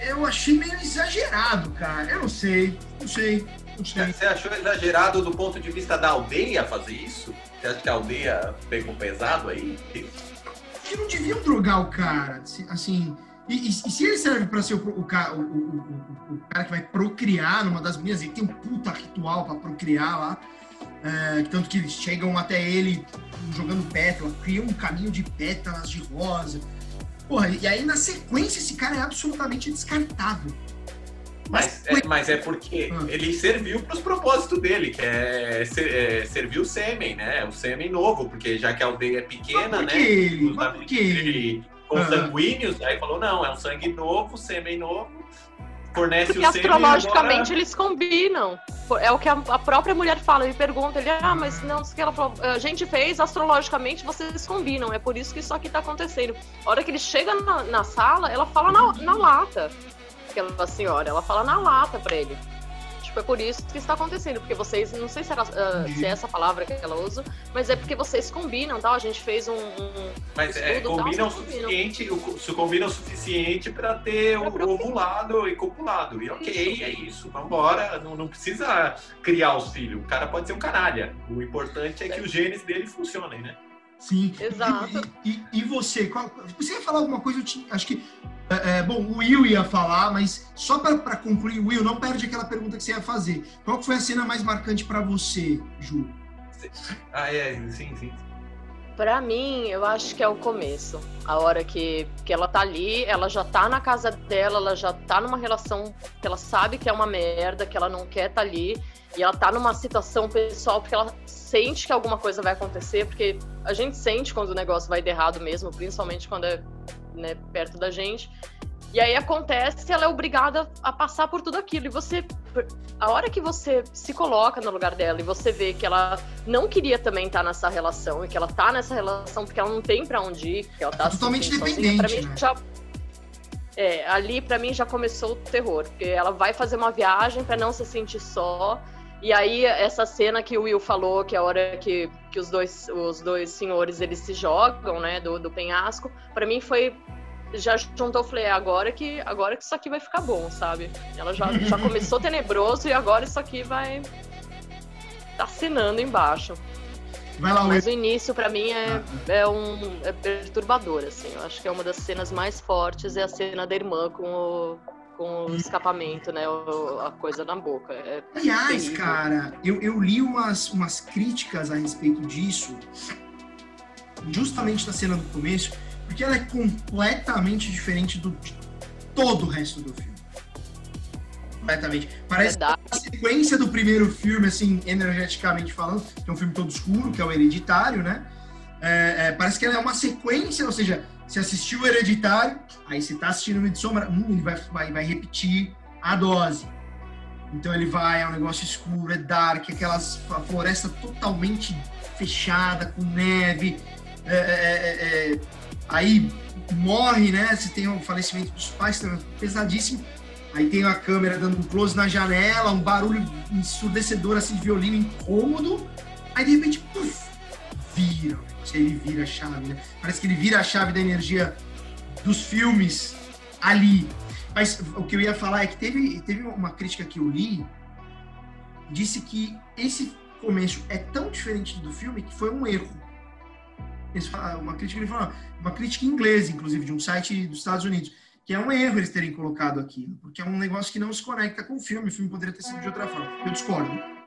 Eu achei meio exagerado, cara. Eu não sei, não sei, não sei. Você achou exagerado do ponto de vista da aldeia fazer isso? Você acha que a aldeia pegou pesado aí? Que não deviam drogar o cara, assim e, e, se ele serve para ser o, o, o, o, cara que vai procriar numa das minhas, ele tem um puta ritual para procriar lá, é, tanto que eles chegam até ele jogando pétalas, criam um caminho de pétalas de rosa. Porra, e aí na sequência esse cara é absolutamente descartável. Mas, é, mas é porque ah. ele serviu para os propósitos dele, que é, ser, é, servir o sêmen, né? O sêmen novo, porque já que a aldeia é pequena, né? Ele, mas por que ele? Consanguíneos, aí falou, não, é um sangue novo, sêmen novo, fornece Porque o sêmen astrologicamente agora... eles combinam. É o que a, própria mulher fala, ele pergunta, ele, ah, mas não, que ela falou, a gente fez, astrologicamente vocês combinam, é por isso que isso aqui tá acontecendo. A hora que ele chega na, na sala, ela fala na, na lata, aquela senhora, ela fala na lata pra ele. Tipo, é por isso que está acontecendo, porque vocês, não sei se, era, uh, se é essa palavra que ela usa, mas é porque vocês combinam, tá? A gente fez um. um mas é, combinam o suficiente, se combina o suficiente para ter o ovulado e copulado. E ok, isso. é isso, vambora. Não, não precisa criar os filhos. O cara pode ser um canalha. O importante é que os genes dele funcionem, né? Sim. Exato. E, e, e você? Qual, você ia falar alguma coisa? Eu tinha, acho que. É, é bom, o Will ia falar, mas só para concluir, Will, não perde aquela pergunta que você ia fazer. Qual foi a cena mais marcante para você, Ju? Ah, é, sim, sim. Para mim, eu acho que é o começo. A hora que, que ela tá ali, ela já tá na casa dela, ela já tá numa relação que ela sabe que é uma merda, que ela não quer tá ali. E ela tá numa situação pessoal porque ela sente que alguma coisa vai acontecer, porque a gente sente quando o negócio vai de errado mesmo, principalmente quando é né, perto da gente. E aí acontece, ela é obrigada a passar por tudo aquilo. E você, a hora que você se coloca no lugar dela e você vê que ela não queria também estar nessa relação e que ela tá nessa relação porque ela não tem para onde ir, que ela tá totalmente dependente. Sozinha, mim, né? já, é, ali para mim já começou o terror, porque ela vai fazer uma viagem para não se sentir só. E aí, essa cena que o Will falou, que é a hora que, que os, dois, os dois senhores eles se jogam, né, do, do penhasco, para mim foi. Já juntou, falei, é agora que, agora que isso aqui vai ficar bom, sabe? Ela já, já começou tenebroso e agora isso aqui vai. tá assinando embaixo. Vai lá, Mas o início, para mim, é, ah, ah. é um é perturbador, assim. Eu acho que é uma das cenas mais fortes, é a cena da irmã com o com o escapamento, né? A coisa na boca. É Aliás, terrível. cara, eu, eu li umas, umas críticas a respeito disso, justamente na cena do começo, porque ela é completamente diferente do, de todo o resto do filme. Completamente. Parece Verdade. a sequência do primeiro filme, assim, energeticamente falando, que é um filme todo escuro, que é o Hereditário, né? É, é, parece que ela é uma sequência, ou seja, se assistiu o Hereditário, aí você está assistindo o Midsommar, hum, ele vai, vai, vai repetir a dose. Então ele vai, é um negócio escuro, é dark, aquelas a floresta totalmente fechada, com neve. É, é, é, é aí morre, né? Você tem o falecimento dos pais, tá pesadíssimo. Aí tem a câmera dando um close na janela, um barulho ensurdecedor, assim, de violino incômodo. Aí de repente, puff, vira ele vira a chave, né? Parece que ele vira a chave da energia dos filmes ali. Mas o que eu ia falar é que teve, teve uma crítica que eu li, disse que esse começo é tão diferente do filme que foi um erro. Uma crítica, uma crítica inglesa, inclusive, de um site dos Estados Unidos, que é um erro eles terem colocado aquilo, porque é um negócio que não se conecta com o filme, o filme poderia ter sido de outra forma. Eu discordo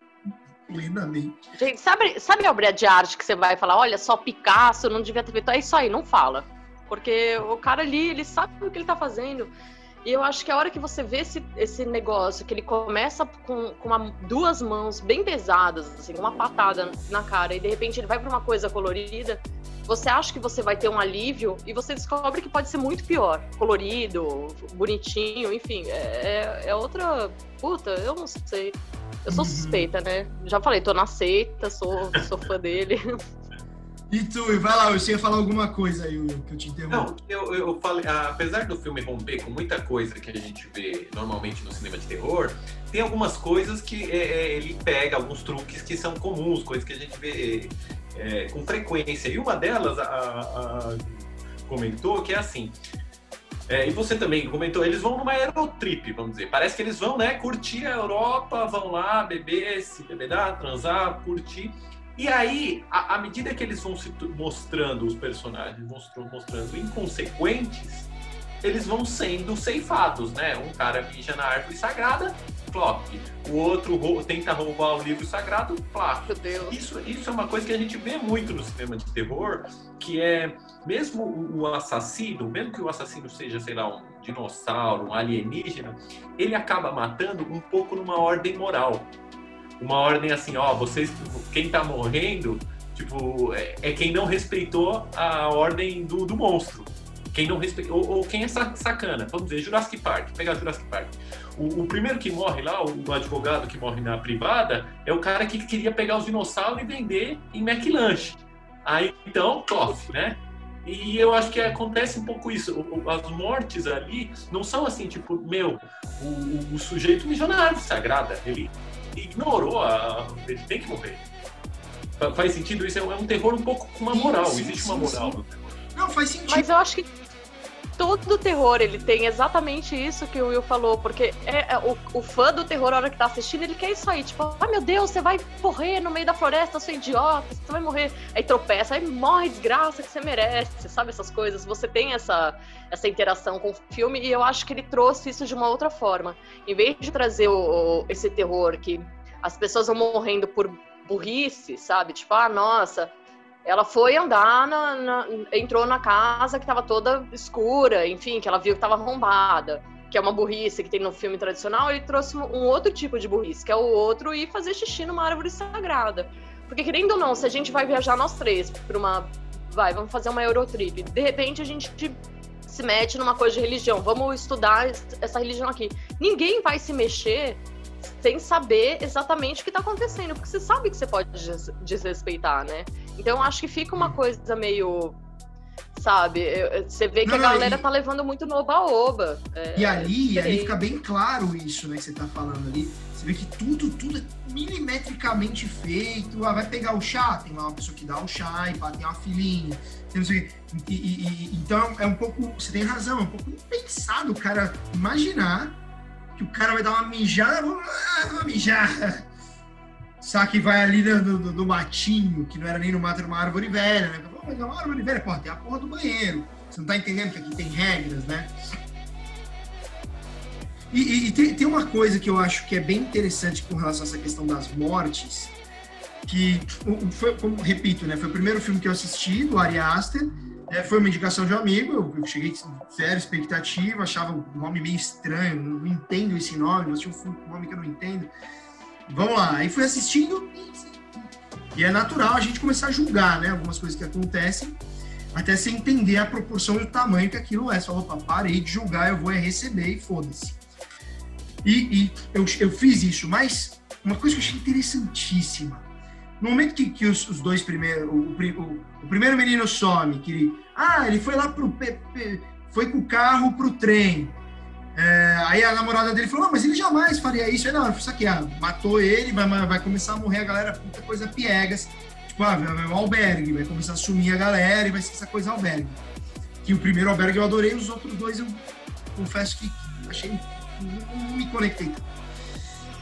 plenamente. Gente, sabe, sabe a obra de arte que você vai falar, olha, só Picasso não devia ter feito? É isso aí, não fala. Porque o cara ali, ele sabe o que ele tá fazendo. E eu acho que a hora que você vê esse, esse negócio, que ele começa com, com uma, duas mãos bem pesadas, assim, uma patada na cara, e de repente ele vai para uma coisa colorida, você acha que você vai ter um alívio e você descobre que pode ser muito pior. Colorido, bonitinho, enfim. É, é, é outra. Puta, eu não sei. Eu sou uhum. suspeita, né? Já falei, tô na seita, sou, sou fã dele. E tu, vai lá, você ia falar alguma coisa aí, que eu te interrompi. Não, eu, eu falei, apesar do filme romper com muita coisa que a gente vê normalmente no cinema de terror, tem algumas coisas que é, é, ele pega, alguns truques que são comuns, coisas que a gente vê é, com frequência. E uma delas, a, a, comentou que é assim, é, e você também comentou, eles vão numa aerotrip, vamos dizer. Parece que eles vão, né, curtir a Europa, vão lá beber, se bebedar, transar, curtir. E aí, à medida que eles vão se mostrando, os personagens vão mostrando inconsequentes, eles vão sendo ceifados, né? Um cara mija na árvore sagrada, plop. O outro tenta roubar o livro sagrado, plop. Isso, isso é uma coisa que a gente vê muito no cinema de terror, que é mesmo o assassino, mesmo que o assassino seja, sei lá, um dinossauro, um alienígena, ele acaba matando um pouco numa ordem moral. Uma ordem assim, ó, vocês, quem tá morrendo, tipo, é, é quem não respeitou a ordem do, do monstro. Quem não respeita, ou, ou, quem é sacana, vamos dizer, Jurassic Park, pegar Jurassic Park. O, o, primeiro que morre lá, o advogado que morre na privada, é o cara que queria pegar os dinossauros e vender em McLanche. Aí então, tof, né? E eu acho que acontece um pouco isso. As mortes ali não são assim, tipo, meu, o, o sujeito mijou na árvore sagrada. Ele ignorou, a, ele tem que morrer. Faz sentido isso? É um terror um pouco com uma moral. Sim, Existe sim, uma moral sim. no terror. Não, faz sentido. Mas eu acho que todo terror ele tem exatamente isso que o Will falou, porque é, é o, o, fã do terror, a hora que tá assistindo, ele quer isso aí, tipo, ah meu Deus, você vai morrer no meio da floresta, seu idiota, você vai morrer. Aí tropeça, aí morre desgraça que você merece, sabe essas coisas. Você tem essa, essa interação com o filme e eu acho que ele trouxe isso de uma outra forma. Em vez de trazer o, esse terror que as pessoas vão morrendo por burrice, sabe? Tipo, ah, nossa, ela foi andar, na, na, entrou na casa que estava toda escura, enfim, que ela viu que estava arrombada, que é uma burrice que tem no filme tradicional, ele trouxe um outro tipo de burrice, que é o outro ir fazer xixi numa árvore sagrada. Porque, querendo ou não, se a gente vai viajar nós três para uma. Vai, vamos fazer uma Eurotrip. De repente a gente se mete numa coisa de religião. Vamos estudar essa religião aqui. Ninguém vai se mexer sem saber exatamente o que está acontecendo, porque você sabe que você pode desrespeitar, né? Então acho que fica uma coisa meio. Sabe? Você vê que não, a galera e... tá levando muito no oba-oba. É, e ali, é ali fica bem claro isso, né, que você tá falando ali. Você vê que tudo, tudo é milimetricamente feito. Ah, vai pegar o chá, tem lá uma pessoa que dá o chá e pá, tem uma filhinha. Tem e, e, e, então é um pouco. Você tem razão, é um pouco impensado o cara imaginar que o cara vai dar uma mijada, uma mijada. Só que vai ali no, no, no, matinho, que não era nem no mato, era uma árvore velha, né? Mas é uma árvore velha, pô, tem a porra do banheiro. Você não tá entendendo que aqui tem regras, né? E, e, e tem, tem, uma coisa que eu acho que é bem interessante com relação a essa questão das mortes, que, foi, como repito, né? Foi o primeiro filme que eu assisti, do Ari Aster, é, foi uma indicação de um amigo, eu cheguei zero expectativa, achava o nome meio estranho, não entendo esse nome, eu um nome que eu não entendo. Vamos lá, aí fui assistindo e é natural a gente começar a julgar, né, algumas coisas que acontecem, até você entender a proporção e o tamanho que aquilo é. Fala, opa, parei de julgar, eu vou é receber e foda-se. E, e eu, eu fiz isso, mas uma coisa que eu achei interessantíssima, no momento que, que os, os dois primeiros, o, o, o, primeiro menino some, que ah, ele foi lá pro, foi com o carro pro trem. É, aí a namorada dele falou, não, mas ele jamais faria isso. Aí, não, isso aqui, ah, matou ele, vai, vai começar a morrer a galera, puta coisa piegas. Tipo, ah, vai, o albergue, vai começar a sumir a galera e vai ser essa coisa albergue. Que o primeiro albergue eu adorei, os outros dois eu confesso que achei, não, não me conectei.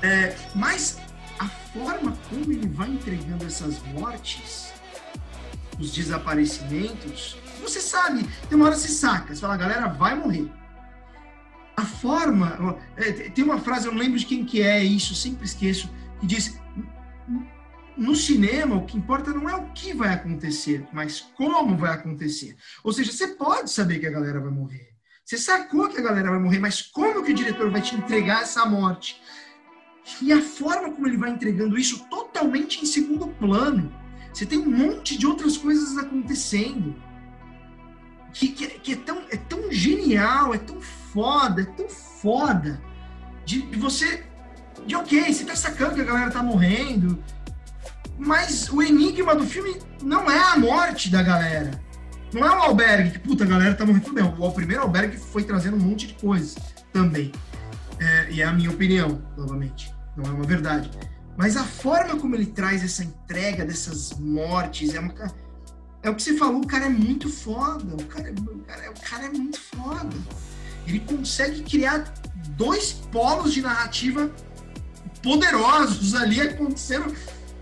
É, mas a forma como ele vai entregando essas mortes, os desaparecimentos, você sabe, tem uma hora você saca, você fala, a galera vai morrer. A forma, é, tem uma frase, eu não lembro de quem que é isso, sempre esqueço, que diz, no cinema, o que importa não é o que vai acontecer, mas como vai acontecer. Ou seja, você pode saber que a galera vai morrer. Você sacou que a galera vai morrer, mas como que o diretor vai te entregar essa morte? E a forma como ele vai entregando isso totalmente em segundo plano. Você tem um monte de outras coisas acontecendo. Que, que, que é, tão, é tão genial, é tão foda, é tão foda. De, você. De ok, você tá sacando que a galera tá morrendo. Mas o enigma do filme não é a morte da galera. Não é o albergue, que puta, a galera tá morrendo. Tudo bem, o primeiro albergue foi trazendo um monte de coisas também. É, e é a minha opinião, novamente não é uma verdade. Mas a forma como ele traz essa entrega dessas mortes é uma. É o que você falou, o cara é muito foda. O cara, o cara, o cara é muito foda. Ele consegue criar dois polos de narrativa poderosos ali acontecendo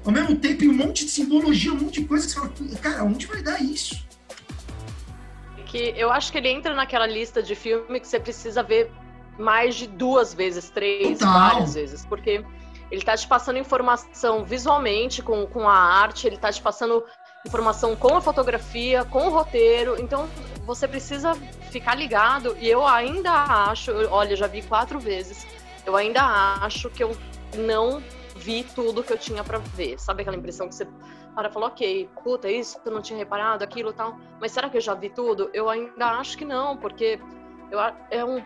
ao mesmo tempo em um monte de simbologia, um monte de coisa que você fala, cara, onde vai dar isso? Que eu acho que ele entra naquela lista de filme que você precisa ver mais de duas vezes, três, Total. várias vezes, porque ele está te passando informação visualmente com, com a arte, ele está te passando informação com a fotografia, com o roteiro, então você precisa ficar ligado, e eu ainda acho, olha, já vi quatro vezes, eu ainda acho que eu não vi tudo que eu tinha para ver, sabe aquela impressão que você para falou, ok, puta, isso eu não tinha reparado, aquilo tal, mas será que eu já vi tudo? Eu ainda acho que não, porque eu, é um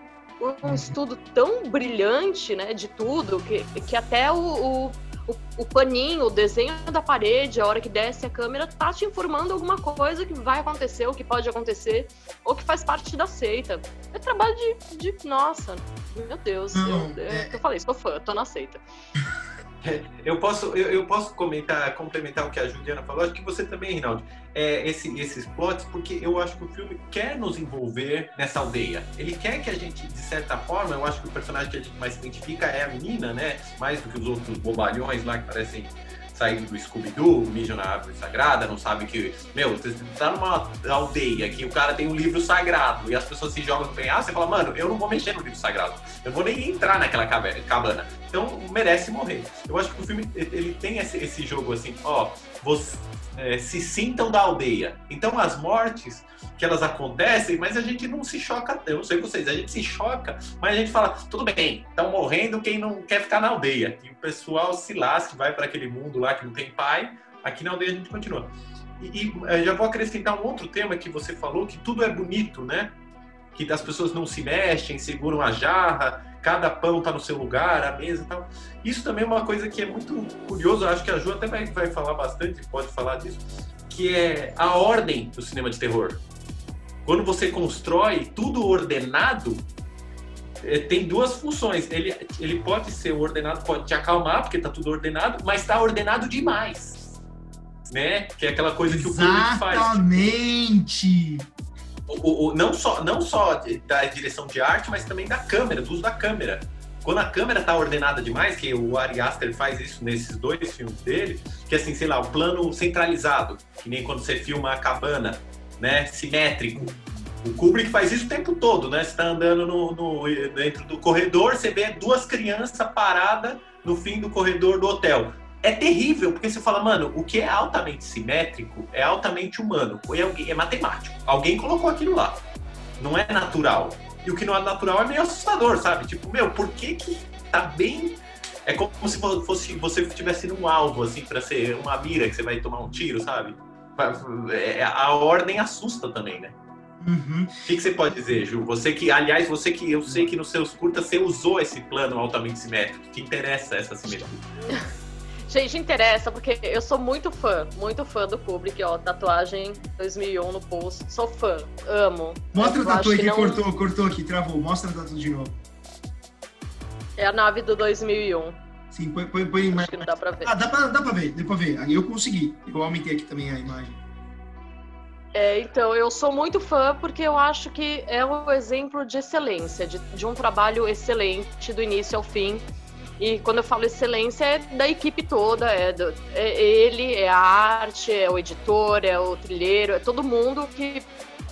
um estudo tão brilhante, né, de tudo, que, que até o, o, o, o, paninho, o desenho da parede, a hora que desce a câmera, tá te informando alguma coisa que vai acontecer, ou que pode acontecer, ou que faz parte da seita. É trabalho de. de nossa, meu Deus. Não, eu, é... eu, eu falei, sou fã, tô na seita. Eu posso, eu, eu, posso comentar, complementar o que a Juliana falou. Acho que você também, Rinaldi. É, esse, esses plots, porque eu acho que o filme quer nos envolver nessa aldeia. Ele quer que a gente, de certa forma, eu acho que o personagem que a gente mais identifica é a menina, né? Mais do que os outros bobalhões lá que parecem saído do Scooby-Doo, mijam na árvore sagrada, não sabe que, meu, você tá numa aldeia que o cara tem um livro sagrado e as pessoas se jogam no penhasco, você fala, mano, eu não vou mexer no livro sagrado, eu vou nem entrar naquela cabana. Então, merece morrer. Eu acho que o filme, ele tem esse, esse jogo assim, ó, você, é, se sintam da aldeia. Então, as mortes que elas acontecem, mas a gente não se choca, eu não sei vocês, a gente se choca, mas a gente fala, tudo bem, estão morrendo quem não quer ficar na aldeia. E o pessoal se lasca, vai para aquele mundo lá que não tem pai, aqui na aldeia a gente continua. E, e eh, já vou acrescentar um outro tema que você falou, que tudo é bonito, né? Que as pessoas não se mexem, seguram a jarra, cada pão está no seu lugar, a mesa e tal. Isso também é uma coisa que é muito curioso, acho que a Ju até vai, vai falar bastante, pode falar disso, que é a ordem do cinema de terror. Quando você constrói tudo ordenado, é, tem duas funções. Ele, ele pode ser ordenado, pode te acalmar, porque está tudo ordenado, mas está ordenado demais. Né? Que é aquela coisa que Exatamente. o público faz. Exatamente! O, o, não só, não só da direção de arte, mas também da câmera, do uso da câmera. Quando a câmera está ordenada demais, que o Ari Aster faz isso nesses dois filmes dele, que assim, sei lá, o plano centralizado, que nem quando você filma a cabana, né, simétrico. O Kubrick faz isso o tempo todo, né? Você tá andando no, no, dentro do corredor, você vê duas crianças paradas no fim do corredor do hotel. É terrível, porque você fala, mano, o que é altamente simétrico é altamente humano, é, é matemático. Alguém colocou aquilo lá. Não é natural. E o que não é natural é meio assustador, sabe? Tipo, meu, por que que tá bem é como se fosse você estivesse num alvo, assim, para ser uma mira que você vai tomar um tiro, sabe? É, a ordem assusta também, né? Uhum. O que, que, você pode dizer, Ju? Você que, aliás, você que eu sei que nos seus curtas você usou esse plano altamente simétrico. Que interessa essa simetria? Gente, interessa, porque eu sou muito fã, muito fã do Kubrick, ó, tatuagem 2001 no pulso, sou fã, amo. Mostra o tatu que não... cortou, cortou aqui, travou, mostra o tatu de novo. É a nave do 2001. Sim, põe, põe, põe mais. não dá pra ver. Ah, dá pra, dá pra ver, dá pra ver. Eu consegui. Eu aumentei aqui também a imagem. É, então, eu sou muito fã porque eu acho que é um exemplo de excelência, de, de um trabalho excelente do início ao fim. E quando eu falo excelência, é da equipe toda, é, do, é ele, é a arte, é o editor, é o trilheiro, é todo mundo que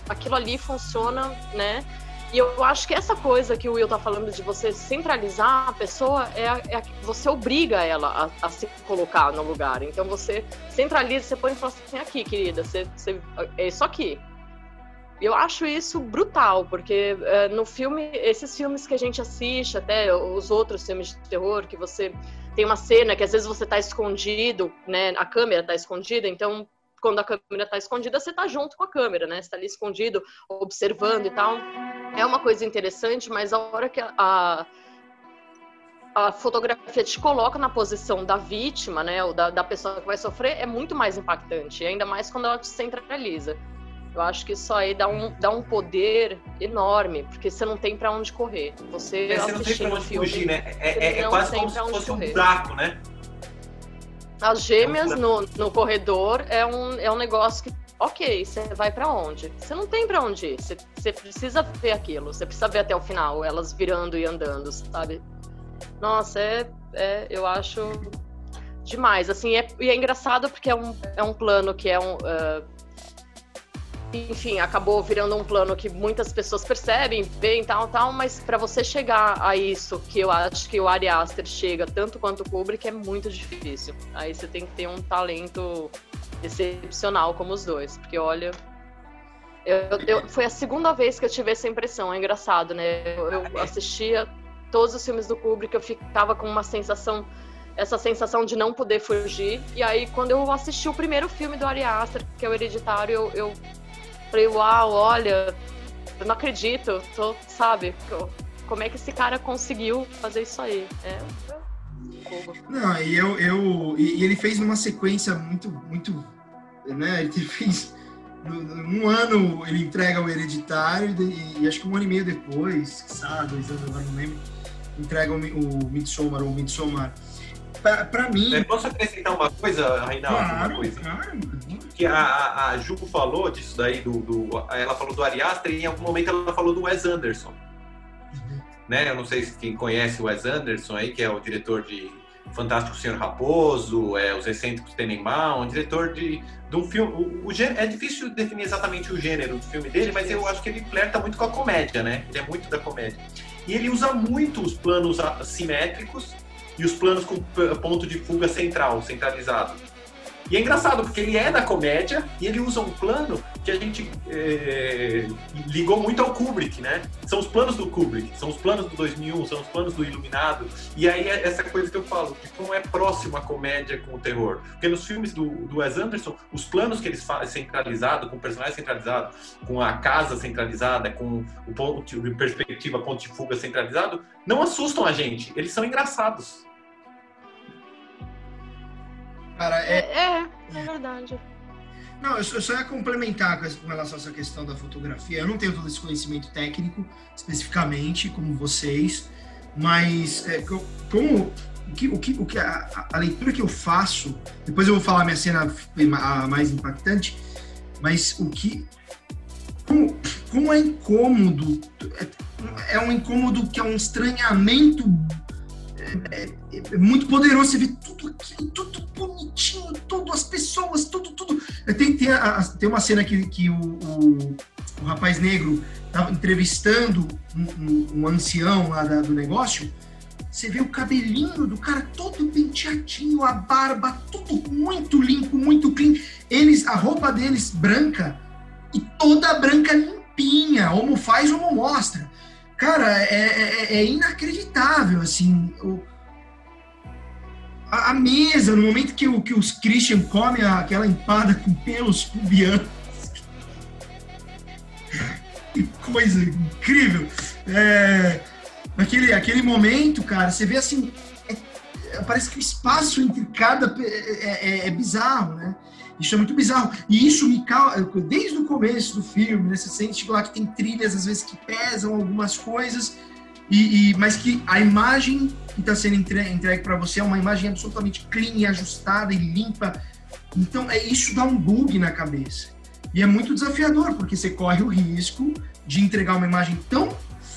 aquilo ali funciona, né? E eu acho que essa coisa que o Will tá falando de você centralizar a pessoa é, é você obriga ela a, a, se colocar no lugar. Então você centraliza, você põe e fala assim, aqui, querida, você, você, é isso aqui. Eu acho isso brutal, porque é, no filme, esses filmes que a gente assiste, até os outros filmes de terror, que você tem uma cena que às vezes você tá escondido, né? A câmera tá escondida, então quando a câmera tá escondida, você tá junto com a câmera, né? Você tá ali escondido, observando e tal é uma coisa interessante, mas a hora que a, a fotografia te coloca na posição da vítima, né, ou da, da pessoa que vai sofrer, é muito mais impactante, ainda mais quando ela te centraliza. Eu acho que isso aí dá um, dá um poder enorme, porque você não tem para onde correr. Você, é, você não tem pra onde filme, fugir, né? É, é, é quase como se fosse correr. um buraco, né? As gêmeas no, no corredor é um, é um negócio que ok, você vai para onde? Você não tem para onde ir. Você, você precisa ver aquilo. Você precisa ver até o final, elas virando e andando, sabe? Nossa, é, é eu acho demais. Assim, é, e é engraçado porque é um, é um plano que é um. Uh, enfim, acabou virando um plano que muitas pessoas percebem, veem tal, tal, mas para você chegar a isso, que eu acho que o Ari Aster chega tanto quanto o Kubrick, é muito difícil. Aí você tem que ter um talento excepcional como os dois, porque olha, eu, eu, foi a segunda vez que eu tive essa impressão, é engraçado, né? Eu, eu assistia todos os filmes do Kubrick, eu ficava com uma sensação, essa sensação de não poder fugir, e aí quando eu assisti o primeiro filme do Ari Aster, que é o Hereditário, eu, eu falei, uau, olha, eu não acredito, tô, sabe, como é que esse cara conseguiu fazer isso aí? É. Não, e eu, eu e ele fez uma sequência muito, muito, né? Ele fez um ano ele entrega o Hereditário e, e, acho que um ano e meio depois, sabe, dois anos, agora não lembro, entrega o, o Midsommar ou Midsommar. Para mim. Eu posso acrescentar uma coisa, Reinaldo? Claro, uma coisa? claro. Que a, a Ju falou disso daí, do, do, ela falou do Ari Aster e em algum momento ela falou do Wes Anderson. Uhum. Né? Eu não sei se quem conhece o Wes Anderson aí, que é o diretor de Fantástico Senhor Raposo, é, Os Excêntricos Tenenbaum, um diretor de, de um filme. O, o, é difícil definir exatamente o gênero do filme dele, mas eu acho que ele flerta muito com a comédia, né? Ele é muito da comédia. E ele usa muito os planos simétricos e os planos com ponto de fuga central, centralizado. E é engraçado, porque ele é da comédia e ele usa um plano que a gente é, ligou muito ao Kubrick, né? São os planos do Kubrick, são os planos do 2001, são os planos do Iluminado. E aí é essa coisa que eu falo, de como é próximo a comédia com o terror. Porque nos filmes do, do Wes Anderson, os planos que eles fazem centralizado, com o personagem centralizado, com a casa centralizada, com o ponto de perspectiva, ponto de fuga centralizado, não assustam a gente, eles são engraçados. Cara, é... É, é, verdade. Não, eu só ia complementar com relação a essa questão da fotografia. Eu não tenho todo esse conhecimento técnico, especificamente, como vocês, mas é, como o que, o que, o que a, a, leitura que eu faço, depois eu vou falar minha cena a mais impactante, mas o que. Como, como é incômodo, é, é um incômodo que é um estranhamento é, é, muito poderoso. Você vê tudo aquilo, tudo bonitinho, tudo, as pessoas, tudo, tudo. Tem, tem, a, tem uma cena que, que o, o, o rapaz negro estava entrevistando um, um, um, ancião lá da, do negócio. Você vê o cabelinho do cara todo penteadinho, a barba, tudo muito limpo, muito clean. Eles, a roupa deles branca e toda branca limpinha, como faz, como mostra. Cara, é, é, é inacreditável, assim. O, a, a, mesa, no momento que, o, que os Christian comem aquela empada com pelos pubianos. que coisa incrível. É, aquele, aquele momento, cara, você vê assim. É, parece que o espaço entre cada é, é, é bizarro, né? Isso é muito bizarro. E isso me causa, desde o começo do filme, né, você sente lá que tem trilhas, às vezes, que pesam algumas coisas, e, e mas que a imagem que está sendo entregue, entregue para você é uma imagem absolutamente clean, ajustada e limpa. Então, é isso dá um bug na cabeça. E é muito desafiador, porque você corre o risco de entregar uma imagem tão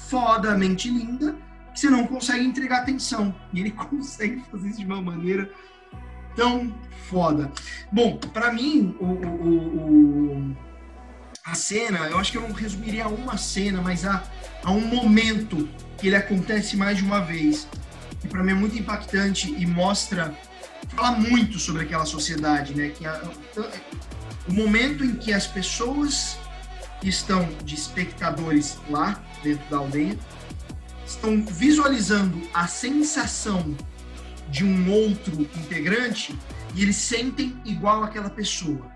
fodamente linda que você não consegue entregar atenção. E ele consegue fazer isso de uma maneira tão foda. Bom, para mim, o, o, o, a cena, eu acho que eu não resumiria a uma cena, mas a, a um momento que ele acontece mais de uma vez. Que para mim é muito impactante e mostra, fala muito sobre aquela sociedade, né? Que a, o momento em que as pessoas que estão de espectadores lá dentro da aldeia estão visualizando a sensação de um outro integrante e eles sentem igual aquela pessoa.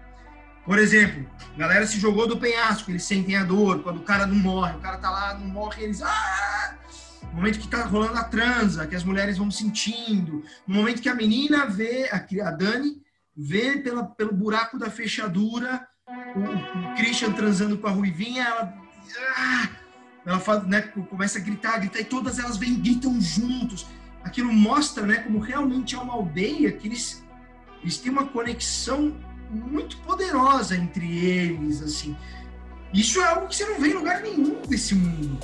Por exemplo, a galera se jogou do penhasco, eles sentem a dor. Quando o cara não morre, o cara tá lá, não morre, eles. Ah! No momento que tá rolando a transa, que as mulheres vão sentindo. No momento que a menina vê, a, Dani, vê pela, pelo buraco da fechadura o, o Christian transando com a Ruivinha, ela. Ah! Ela fala, né, começa a gritar, gritar, e todas elas vêm gritam juntos aquilo mostra né, como realmente é uma aldeia que eles, eles têm uma conexão muito poderosa entre eles, assim. Isso é algo que você não vê em lugar nenhum desse mundo.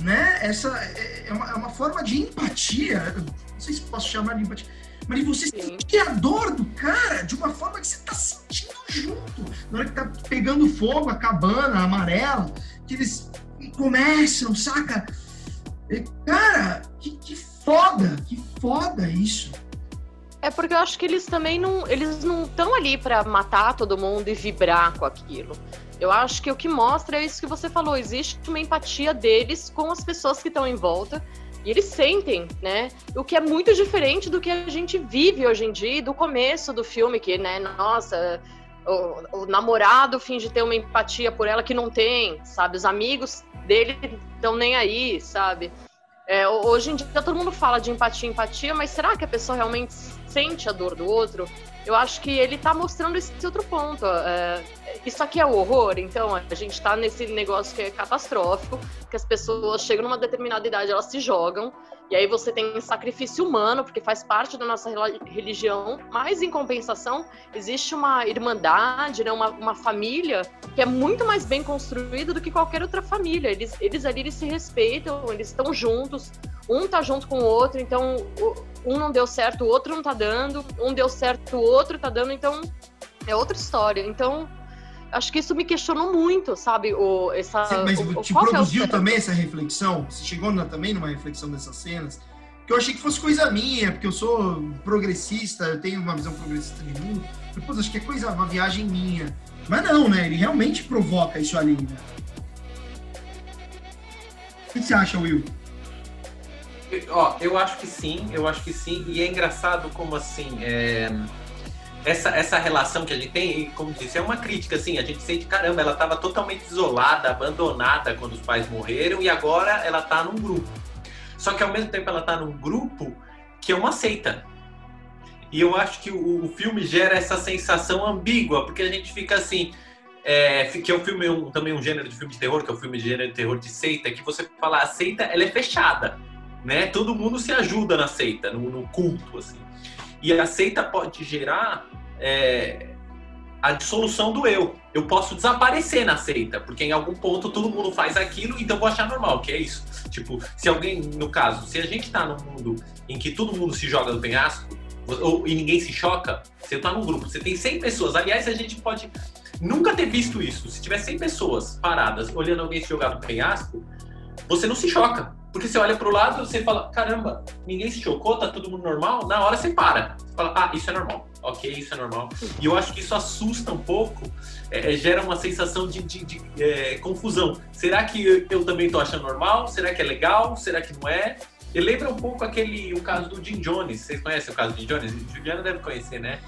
Né? Essa é, é uma, é uma forma de empatia, não sei se posso chamar de empatia, mas você sentir a dor do cara de uma forma que você está sentindo junto. Na hora que tá pegando fogo, a cabana amarela, que eles começam, saca? Cara, que, que foda, que foda isso. É porque eu acho que eles também não, eles não estão ali para matar todo mundo e vibrar com aquilo. Eu acho que o que mostra é isso que você falou, existe uma empatia deles com as pessoas que estão em volta e eles sentem, né? O que é muito diferente do que a gente vive hoje em dia, do começo do filme, que, né, nossa, o, o namorado finge ter uma empatia por ela que não tem, sabe? Os amigos dele estão nem aí, sabe? É, hoje em dia todo mundo fala de empatia, empatia, mas será que a pessoa realmente sente a dor do outro? Eu acho que ele tá mostrando esse outro ponto. É, isso aqui é o horror, então a gente tá nesse negócio que é catastrófico, que as pessoas chegam numa determinada idade, elas se jogam, e aí você tem sacrifício humano, porque faz parte da nossa religião, mas em compensação existe uma irmandade, né, uma, uma família que é muito mais bem construída do que qualquer outra família. Eles, eles ali eles se respeitam, eles estão juntos, um tá junto com o outro, então um não deu certo, o outro não tá dando, um deu certo, o outro tá dando, então é outra história. Então, acho que isso me questionou muito, sabe? O, essa, Sim, mas o, te produziu é também essa reflexão? Você chegou na, também numa reflexão dessas cenas? Que eu achei que fosse coisa minha, porque eu sou progressista, eu tenho uma visão progressista de mundo. Depois acho que é coisa, uma viagem minha. Mas não, né? Ele realmente provoca isso ali, né? O que você acha, Will? Ó, eu acho que sim, eu acho que sim. E é engraçado como assim. É... Essa, essa relação que a gente tem, como disse, é uma crítica, assim, a gente sente, caramba, ela estava totalmente isolada, abandonada quando os pais morreram, e agora ela está num grupo. Só que ao mesmo tempo ela está num grupo que é uma seita. E eu acho que o, o filme gera essa sensação ambígua, porque a gente fica assim, é, que é um filme, um, também um gênero de filme de terror, que é um filme de gênero de terror de seita, que você fala, a seita ela é fechada né? Todo mundo se ajuda na seita, no, no culto, assim. E a seita pode gerar é, a dissolução do eu. Eu posso desaparecer na seita, porque em algum ponto todo mundo faz aquilo, então eu vou achar normal, que é isso. Tipo, se alguém, no caso, se a gente tá num mundo em que todo mundo se joga no penhasco, ou, e ninguém se choca, você tá num grupo, você tem 100 pessoas. Aliás, a gente pode nunca ter visto isso. Se tiver 100 pessoas paradas olhando alguém se jogar no penhasco, você não se choca. Porque você olha para o lado você fala, caramba, ninguém se chocou, tá todo mundo normal. Na hora você para. Você fala, ah, isso é normal. Ok, isso é normal. E eu acho que isso assusta um pouco, é, é gera uma sensação de, de, de é, confusão. Será que eu, eu também estou achando normal? Será que é legal? Será que não é? E lembra um pouco aquele, o caso do Jim Jones. Vocês conhecem o caso do Jim Jones? Juliana deve conhecer, né?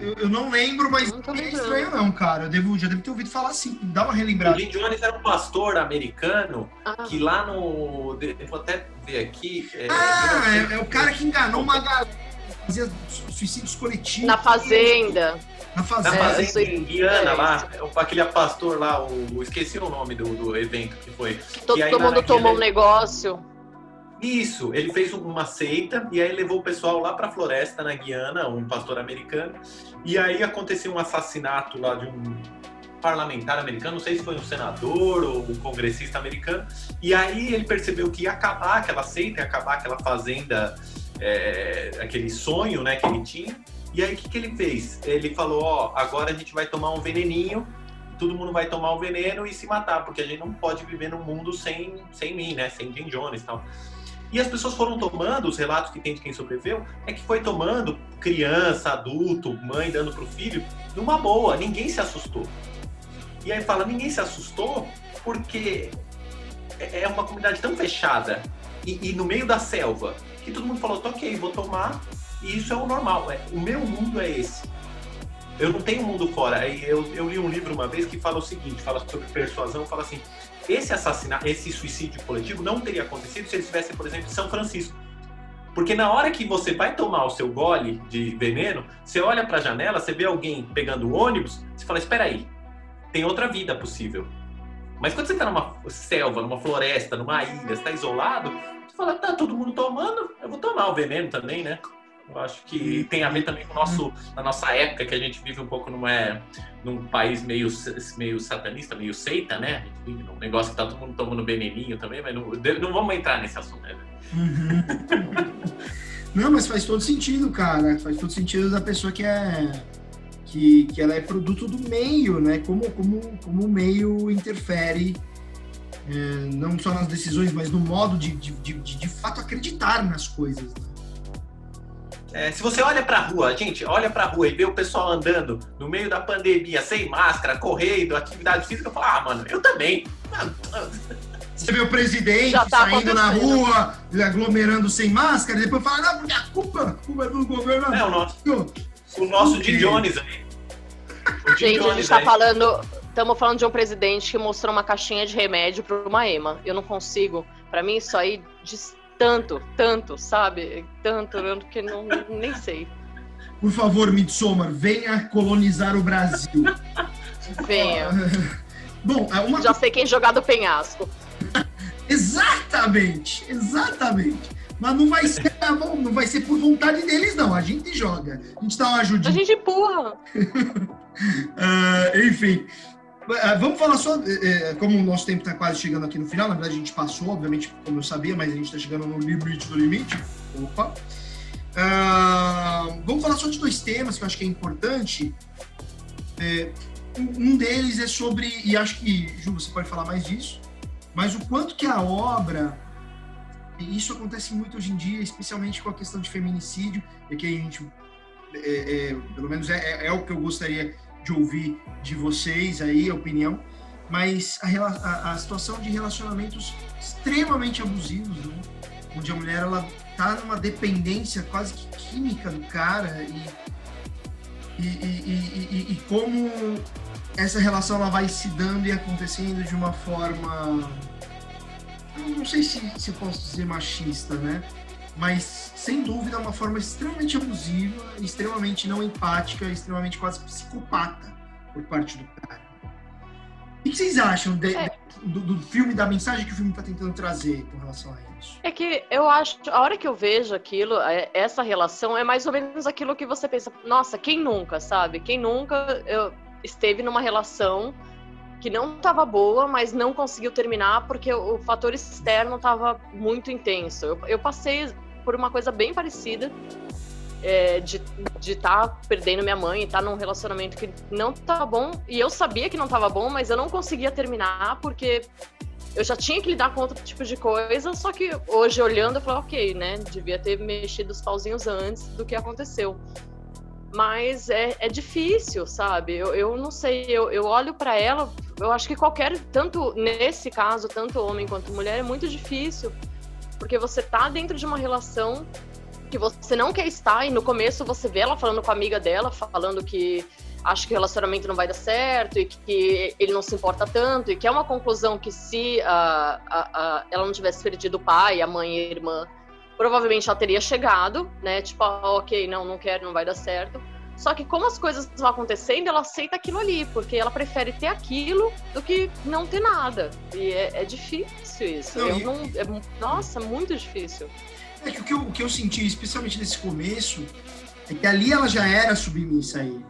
Eu, eu, não lembro, mas não, é estranho não, cara. Eu devo, já devo ter ouvido falar assim. Dá uma relembrada. O Jim Jones era um pastor americano ah. que lá no... Eu vou até ver aqui. É, ah, é, é, o cara que enganou uma galera. Fazia suicídios coletivos. Na fazenda. Na fazenda, Na fazenda em Guiana, é, lá, aquele pastor lá, o, esqueci o nome do, do evento que foi. Todo, todo mundo tomou um negócio. Isso, ele fez uma seita e aí levou o pessoal lá para a floresta na Guiana, um pastor americano, e aí aconteceu um assassinato lá de um parlamentar americano, não sei se foi um senador ou um congressista americano, e aí ele percebeu que ia acabar aquela seita, ia acabar aquela fazenda, é, aquele sonho né, que ele tinha, e aí o que, que ele fez? Ele falou, ó, agora a gente vai tomar um veneninho todo mundo vai tomar o veneno e se matar, porque a gente não pode viver num mundo sem, sem mim, né? Sem Jim Jones e tal. E as pessoas foram tomando, os relatos que tem de quem sobreviveu, é que foi tomando criança, adulto, mãe dando pro filho, numa boa, ninguém se assustou. E aí fala, ninguém se assustou porque é, é uma comunidade tão fechada e, e no meio da selva que todo mundo falou, ok, vou tomar e isso é o normal. É, o meu mundo é esse. Eu não tenho mundo fora. Eu, eu li um livro uma vez que fala o seguinte, fala sobre persuasão, fala assim, esse assassinato, esse suicídio coletivo não teria acontecido se ele estivesse, por exemplo, em São Francisco. Porque na hora que você vai tomar o seu gole de veneno, você olha para a janela, você vê alguém pegando o ônibus, você fala: espera aí, tem outra vida possível. Mas quando você está numa selva, numa floresta, numa ilha, está isolado, fala: tá todo mundo tomando, eu vou tomar o veneno também, né? Eu acho que tem a ver também com o nosso, a nossa época, que a gente vive um pouco numa, num país meio, meio satanista, meio seita, né? A gente vive num negócio que tá todo mundo tomando veneninho também, mas não, não vamos entrar nesse assunto, né? Uhum. não, mas faz todo sentido, cara. Faz todo sentido da pessoa que é. Que, que ela é produto do meio, né? Como, como, como o meio interfere é, não só nas decisões, mas no modo de, de, de, de, de fato acreditar nas coisas. Né? É, se você olha pra rua, gente, olha pra rua e vê o pessoal andando no meio da pandemia, sem máscara, correndo, atividade física, fala, ah, mano, eu também. Você vê o presidente tá saindo na rua, aglomerando sem máscara, e depois fala, não, porque a culpa, a culpa é do governo. É, o nosso, o nosso okay. Jones aí. Gente, Jones a gente tá aí. falando, estamos falando de um presidente que mostrou uma caixinha de remédio para uma ema. Eu não consigo Para mim, isso aí diz tanto, tanto, sabe? Tanto, que não, nem sei. Por favor, Midsommar, venha colonizar o Brasil. Venha. Bom, é uma Já sei quem jogar do penhasco. Exatamente, exatamente. Mas não vai ser, não vai ser por vontade deles, não. A gente joga. A gente dá uma A ajudinha. gente empurra. Ah, enfim. Ah, Vamos falar só, eh, eh, como o nosso tempo está quase chegando aqui no final, na verdade a gente passou, obviamente, como eu sabia, mas a gente está chegando no limite do limite. Opa! Ah, vamos falar só de dois temas que eu acho que é importante. Um deles é sobre, e acho que, Ju, você pode falar mais disso, mas o quanto que a obra, e isso acontece muito hoje em dia, especialmente com a questão de feminicídio, e que a gente, é, é, pelo menos é, é- é o que eu gostaria de ouvir de vocês aí, a opinião, mas a, a- a situação de relacionamentos extremamente abusivos, né? onde a mulher ela tá numa dependência quase que química do cara e, e, e- e- como essa relação ela vai se dando e acontecendo de uma forma não sei se, se posso dizer machista, né? Mas sem dúvida é uma forma extremamente abusiva, extremamente não empática, extremamente quase psicopata por parte do cara. O que vocês acham de- É. do, do filme, da mensagem que o filme está tentando trazer com relação a isso? É que eu acho, a hora que eu vejo aquilo, é- essa relação é mais ou menos aquilo que você pensa, nossa, quem nunca, sabe? Quem nunca eu, esteve numa relação que não estava boa, mas não conseguiu terminar porque o, o fator externo estava muito intenso. Eu, eu passei por uma coisa bem parecida. é, de estar perdendo minha mãe estar num relacionamento que não tá bom. E eu sabia que não tava bom, mas eu não conseguia terminar porque eu já tinha que lidar com outro tipo de coisa, só que hoje olhando eu falo, ok, né? Devia ter mexido os pauzinhos antes do que aconteceu. Mas é, é difícil, sabe? Eu, eu não sei, eu, eu olho para ela, eu acho que qualquer, tanto nesse caso, tanto homem quanto mulher, é muito difícil. Porque você tá dentro de uma relação que você não quer estar, e no começo você vê ela falando com a amiga dela, falando que acha que o relacionamento não vai dar certo e que ele não se importa tanto, e que é uma conclusão que se ah, ah, ah, ela não tivesse perdido o pai, a mãe e a irmã, provavelmente ela teria chegado, né? Tipo, ah, ok, não, não quero, não vai dar certo. Só que como as coisas vão acontecendo, ela aceita aquilo ali, porque ela prefere ter aquilo do que não ter nada. E é, é difícil isso. Não, Eu não, é nossa, muito difícil. É que o que eu, o que eu senti, especialmente nesse começo, é que ali ela já era submissa a ele.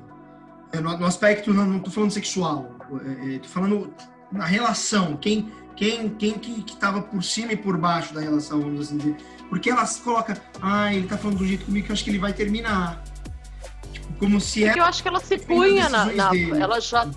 É, no, no aspecto, não, não tô falando sexual, é, é, tô falando na relação, quem quem quem que, que tava por cima e por baixo da relação, vamos assim dizer. Porque ela coloca, ah, ele tá falando do jeito comigo que eu acho que ele vai terminar. Como se Porque ela... eu acho que ela se punha na. na- ela já.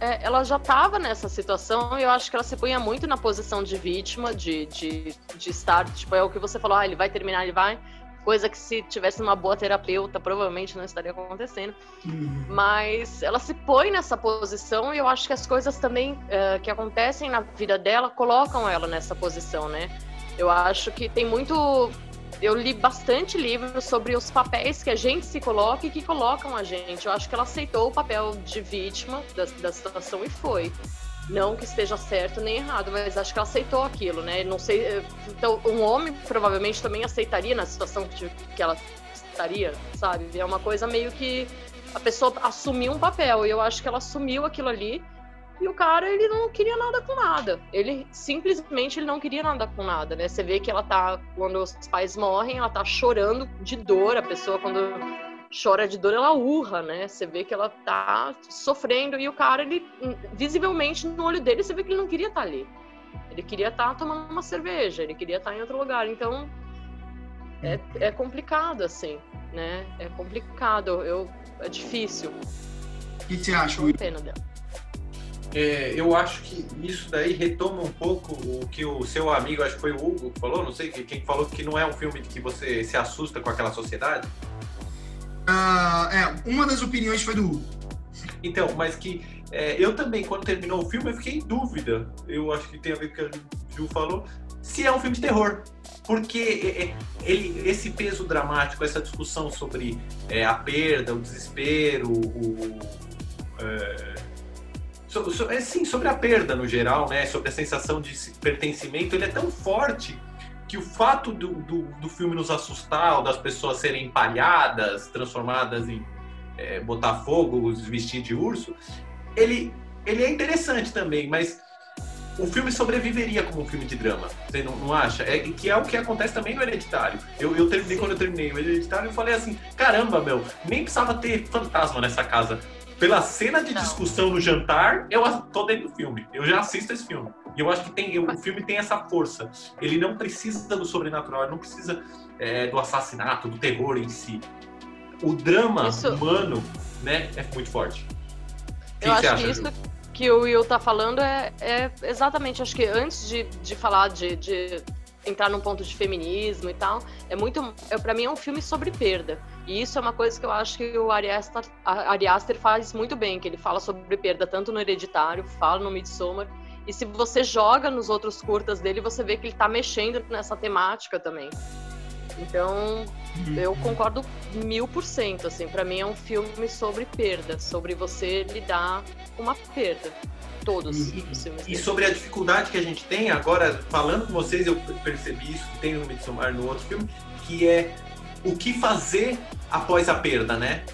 é, ela já estava nessa situação e eu acho que ela se punha muito na posição de vítima, de, de, de estar, tipo, é o que você falou, ah, ele vai terminar, ele vai. Coisa que se tivesse uma boa terapeuta, provavelmente não estaria acontecendo. Uhum. Mas ela se põe nessa posição e eu acho que as coisas também eh, que acontecem na vida dela colocam ela nessa posição, né? Eu acho que tem muito. Eu li bastante livros sobre os papéis que a gente se coloca e que colocam a gente. Eu acho que ela aceitou o papel de vítima da, da situação e foi. Não que esteja certo nem errado, mas acho que ela aceitou aquilo, né? Não sei. eh, Então, um homem provavelmente também aceitaria na situação que, que ela estaria, sabe? É uma coisa meio que a pessoa assumiu um papel e eu acho que ela assumiu aquilo ali e o cara ele não queria nada com nada. Ele simplesmente ele não queria nada com nada né? Você vê que ela tá quando os pais morrem ela tá chorando de dor. A pessoa quando chora de dor ela urra né? Você vê que ela tá sofrendo. E o cara ele visivelmente no olho dele você vê que ele não queria estar ali. Ele queria estar tomando uma cerveja ele queria estar em outro lugar. Então é, é complicado assim né? É complicado. Eu é difícil. O que você acha, Will? pena dela É, eu acho que isso daí retoma um pouco o que o seu amigo, acho que foi o Hugo, falou, não sei que- quem falou que não é um filme que você se assusta com aquela sociedade. Ah, é, uma das opiniões foi do Hugo. Então, mas que é, eu também, quando terminou o filme, eu fiquei em dúvida. Eu acho que tem a ver com o que a Ju falou. Se é um filme de terror. Porque é, é, ele, esse peso dramático, essa discussão sobre é, a perda, o desespero, o, é, so, so, é, sim, sobre a perda no geral, né? Sobre a sensação de pertencimento, ele é tão forte que o fato do, do, do filme nos assustar, ou das pessoas serem empalhadas, transformadas em é, Botafogos, vestir de urso, ele, ele é interessante também, mas o filme sobreviveria como um filme de drama. Você não, não acha? É, que é o que acontece também no Hereditário. Eu, eu terminei, quando eu terminei o Hereditário, eu falei assim: caramba, meu, nem precisava ter fantasma nessa casa. Pela cena de não. discussão no jantar, eu tô dentro do filme. Eu já assisto esse filme. E eu acho que tem, o filme tem essa força. Ele não precisa do sobrenatural, ele não precisa é, do assassinato, do terror em si. O drama Isso. humano, né, é muito forte. Eu acho acha, que isso, Ju? que o Will tá falando é, é exatamente, acho que antes de, de falar de, de entrar num ponto de feminismo e tal, é muito, é, para mim é um filme sobre perda. E isso é uma coisa que eu acho que o Ari Aster, Ari Aster faz muito bem, que ele fala sobre perda tanto no Hereditário, fala no Midsommar, e se você joga nos outros curtas dele, você vê que ele tá mexendo nessa temática também. Então, eu uhum. concordo mil por cento, assim, para mim é um filme sobre perda, sobre você lidar com uma perda. Todos e, os filmes. E sobre a dificuldade que a gente tem, agora, falando com vocês, eu percebi isso, que tem no Midsommar no outro filme, que é o que fazer após a perda, né?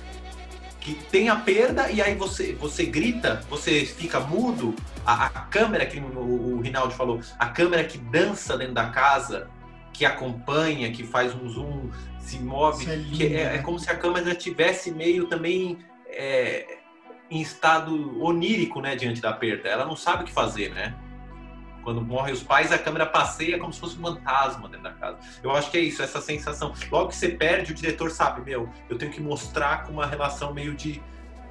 Que tem a perda e aí você, você grita, você fica mudo, a, a câmera que o, o Rinaldo falou, a câmera que dança dentro da casa, que acompanha, que faz um zoom, se move, é, que é, é, né? como se a câmera tivesse meio também é, em estado onírico, né, diante da perda. Ela não sabe o que fazer, né? Quando morrem os pais, a câmera passeia como se fosse um fantasma dentro da casa. Eu acho que é isso, essa sensação. Logo que você perde, o diretor sabe, meu, eu tenho que mostrar com uma relação meio de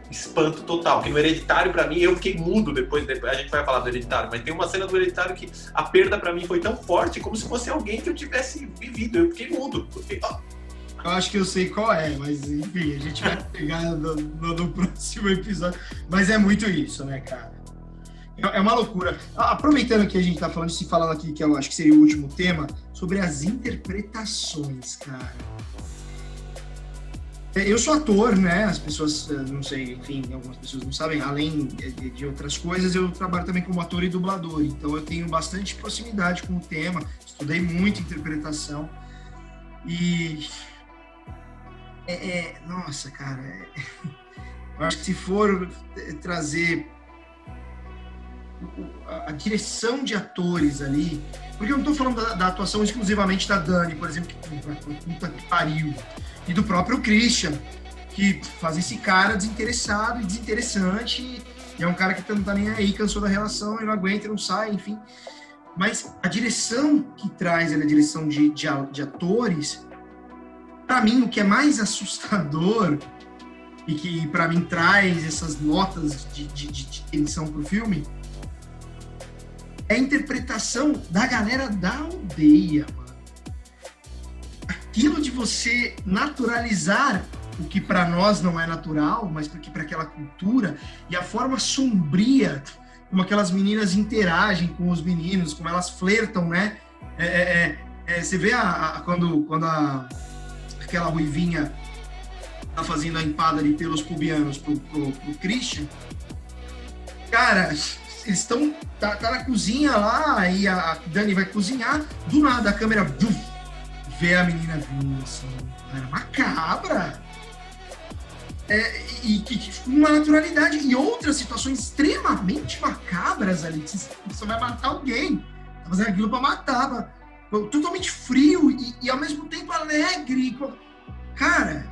espanto total. Que no Hereditário, para mim, eu fiquei mudo depois, depois. A gente vai falar do Hereditário, mas tem uma cena do Hereditário que a perda para mim foi tão forte como se fosse alguém que eu tivesse vivido. Eu fiquei mudo. Eu, fiquei, oh. eu acho que eu sei qual é, mas enfim, a gente vai pegar no, no, no próximo episódio. Mas é muito isso, né, cara? É, é uma loucura. Aproveitando que a gente tá falando, se falando aqui, que eu acho que seria o último tema, sobre as interpretações, cara é, eu sou ator, né? As pessoas, eh, não sei, enfim, algumas pessoas não sabem, além de, outras coisas, eu trabalho também como ator e dublador. Então eu tenho bastante proximidade com o tema, estudei muito interpretação. E. É, é, nossa, cara. É, eu acho que se for trazer a, direção de atores ali, porque eu não estou falando da, da, atuação exclusivamente da Dani, por exemplo, que puta que pariu e do próprio Christian, que faz esse cara desinteressado e desinteressante, e é um cara que não tá nem aí, cansou da relação, e não aguenta, não sai, enfim. Mas a direção que traz ele, a direção de, de, de atores, para mim, o que é mais assustador e que para mim traz essas notas de, de, de tensão pro filme é a interpretação da galera da aldeia, mano aquilo de você naturalizar o que para nós não é natural, mas porque para aquela cultura e a forma sombria como aquelas meninas interagem com os meninos, como elas flertam, né? É, é, é, é você vê a, a, quando, quando a, aquela ruivinha tá fazendo a empada de pelos pubianos pro, pro, pro Christian, cara, eles estão tá, tá, na cozinha lá e a Dani vai cozinhar, do nada a câmera buf, ver a menina vindo assim, era macabra. É, e que uma naturalidade e outras situações extremamente macabras ali, que você vai matar alguém, tá fazendo aquilo para matar, totalmente frio e, e, ao mesmo tempo alegre. Cara,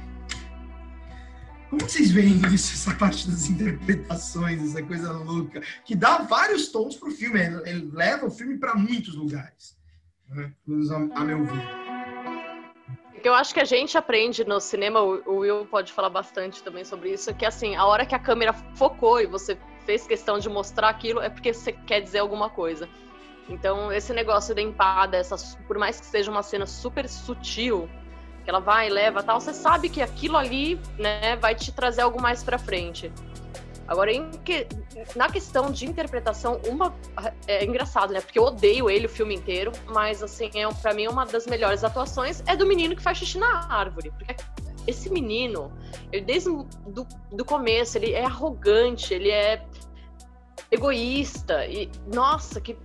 como vocês veem isso, essa parte das interpretações, essa coisa louca, que dá vários tons pro filme, ele, leva o filme para muitos lugares, né? a meu ver eu acho que a gente aprende no cinema, o Will pode falar bastante também sobre isso, que assim, a hora que a câmera focou e você fez questão de mostrar aquilo, é porque você quer dizer alguma coisa. Então, esse negócio da empada, essa, por mais que seja uma cena super sutil, que ela vai leva tal, você sabe que aquilo ali, né, vai te trazer algo mais pra frente. Agora, que, na questão de interpretação, uma é engraçado, né? Porque eu odeio ele o filme inteiro, mas assim, é, para mim uma das melhores atuações é do menino que faz xixi na árvore. Porque esse menino, ele desde do, do começo, ele é arrogante, ele é egoísta e nossa, que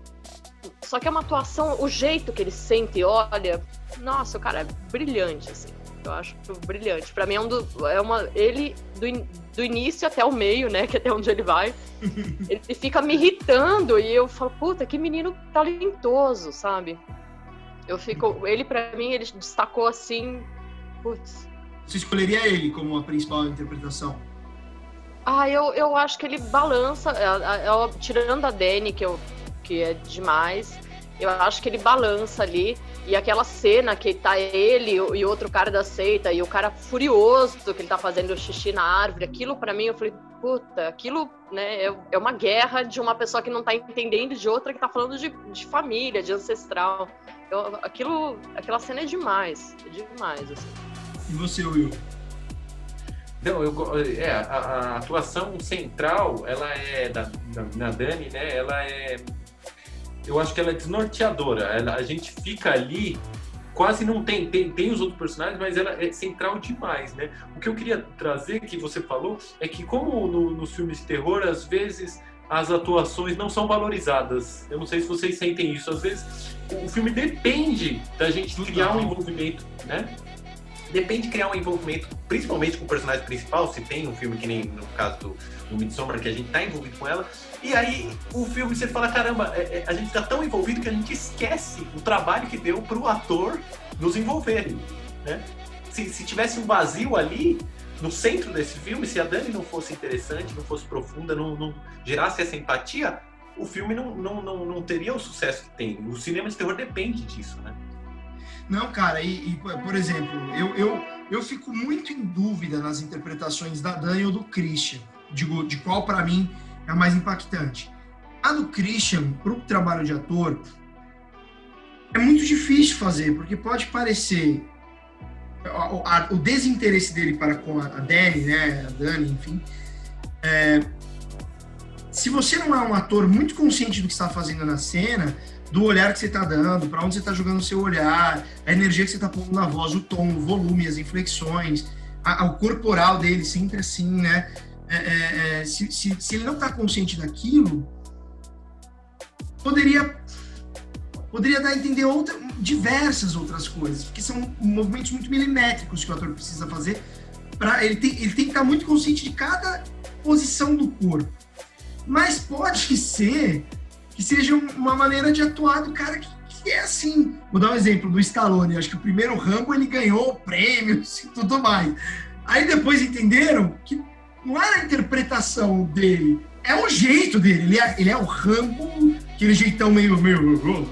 só que é uma atuação, o jeito que ele sente e olha, nossa, o cara é brilhante assim. Eu acho brilhante. Para mim é um do, é uma ele do, do início até o meio, né, que é até onde ele vai. ele fica me irritando e eu falo, puta, que menino talentoso, sabe? Eu fico, ele para mim ele destacou assim, putz. Você escolheria ele como a principal interpretação? Ah, eu, eu acho que ele balança, tirando a Dani, que, eu, que é demais, eu acho que ele balança ali. E aquela cena que tá ele e outro cara da seita, e o cara furioso que ele tá fazendo xixi na árvore, aquilo para mim, eu falei, puta, aquilo né, é, é uma guerra de uma pessoa que não tá entendendo de outra que tá falando de, de família, de ancestral. Eu, aquilo, aquela cena é demais, é demais, assim. E você, Will? Não, eu, é, a, a, atuação central, ela é da, da, na Dani, né? Ela é, eu acho que ela é desnorteadora. Ela, a gente fica ali, quase não tem, tem, tem os outros personagens, mas ela é central demais, né? O que eu queria trazer, que você falou, é que como no, nos filmes de terror, às vezes as atuações não são valorizadas. Eu não sei se vocês sentem isso. Às vezes o filme depende da gente criar um envolvimento, né? depende de criar um envolvimento, principalmente com o personagem principal, se tem um filme que nem no caso do, do Midsommar, que a gente tá envolvido com ela, e aí o filme você fala, caramba, é, é, a gente tá tão envolvido que a gente esquece o trabalho que deu pro ator nos envolver, né? Se, se tivesse um vazio ali, no centro desse filme, se a Dani não fosse interessante, não fosse profunda, não, não gerasse essa empatia, o filme não, não, não, não teria o sucesso que tem. O cinema de terror depende disso, né? Não, cara, e, e, por exemplo, eu, eu, eu fico muito em dúvida nas interpretações da Dani ou do Christian, digo, de qual para mim é a mais impactante. A do Christian, para o trabalho de ator, é muito difícil fazer, porque pode parecer a, a, o desinteresse dele para com a, a Dani, né, a Dani, enfim. É, se você não é um ator muito consciente do que está fazendo na cena, do olhar que você está dando, para onde você está jogando o seu olhar, a energia que você está pondo na voz, o tom, o volume, as inflexões, a, o corporal dele sempre assim, né? É, é, é, se, se, se, ele não está consciente daquilo, poderia poderia dar a entender outra, diversas outras coisas, porque são movimentos muito milimétricos que o ator precisa fazer para ele tem, ele tem que estar muito consciente de cada posição do corpo. Mas pode ser que seja uma maneira de atuar do cara que, que é assim. Vou dar um exemplo do Stallone. Acho que o primeiro Rambo ele ganhou prêmios e tudo mais. Aí depois entenderam que não era a interpretação dele, é o jeito dele. Ele é, ele é o Rambo, aquele jeitão meio, meio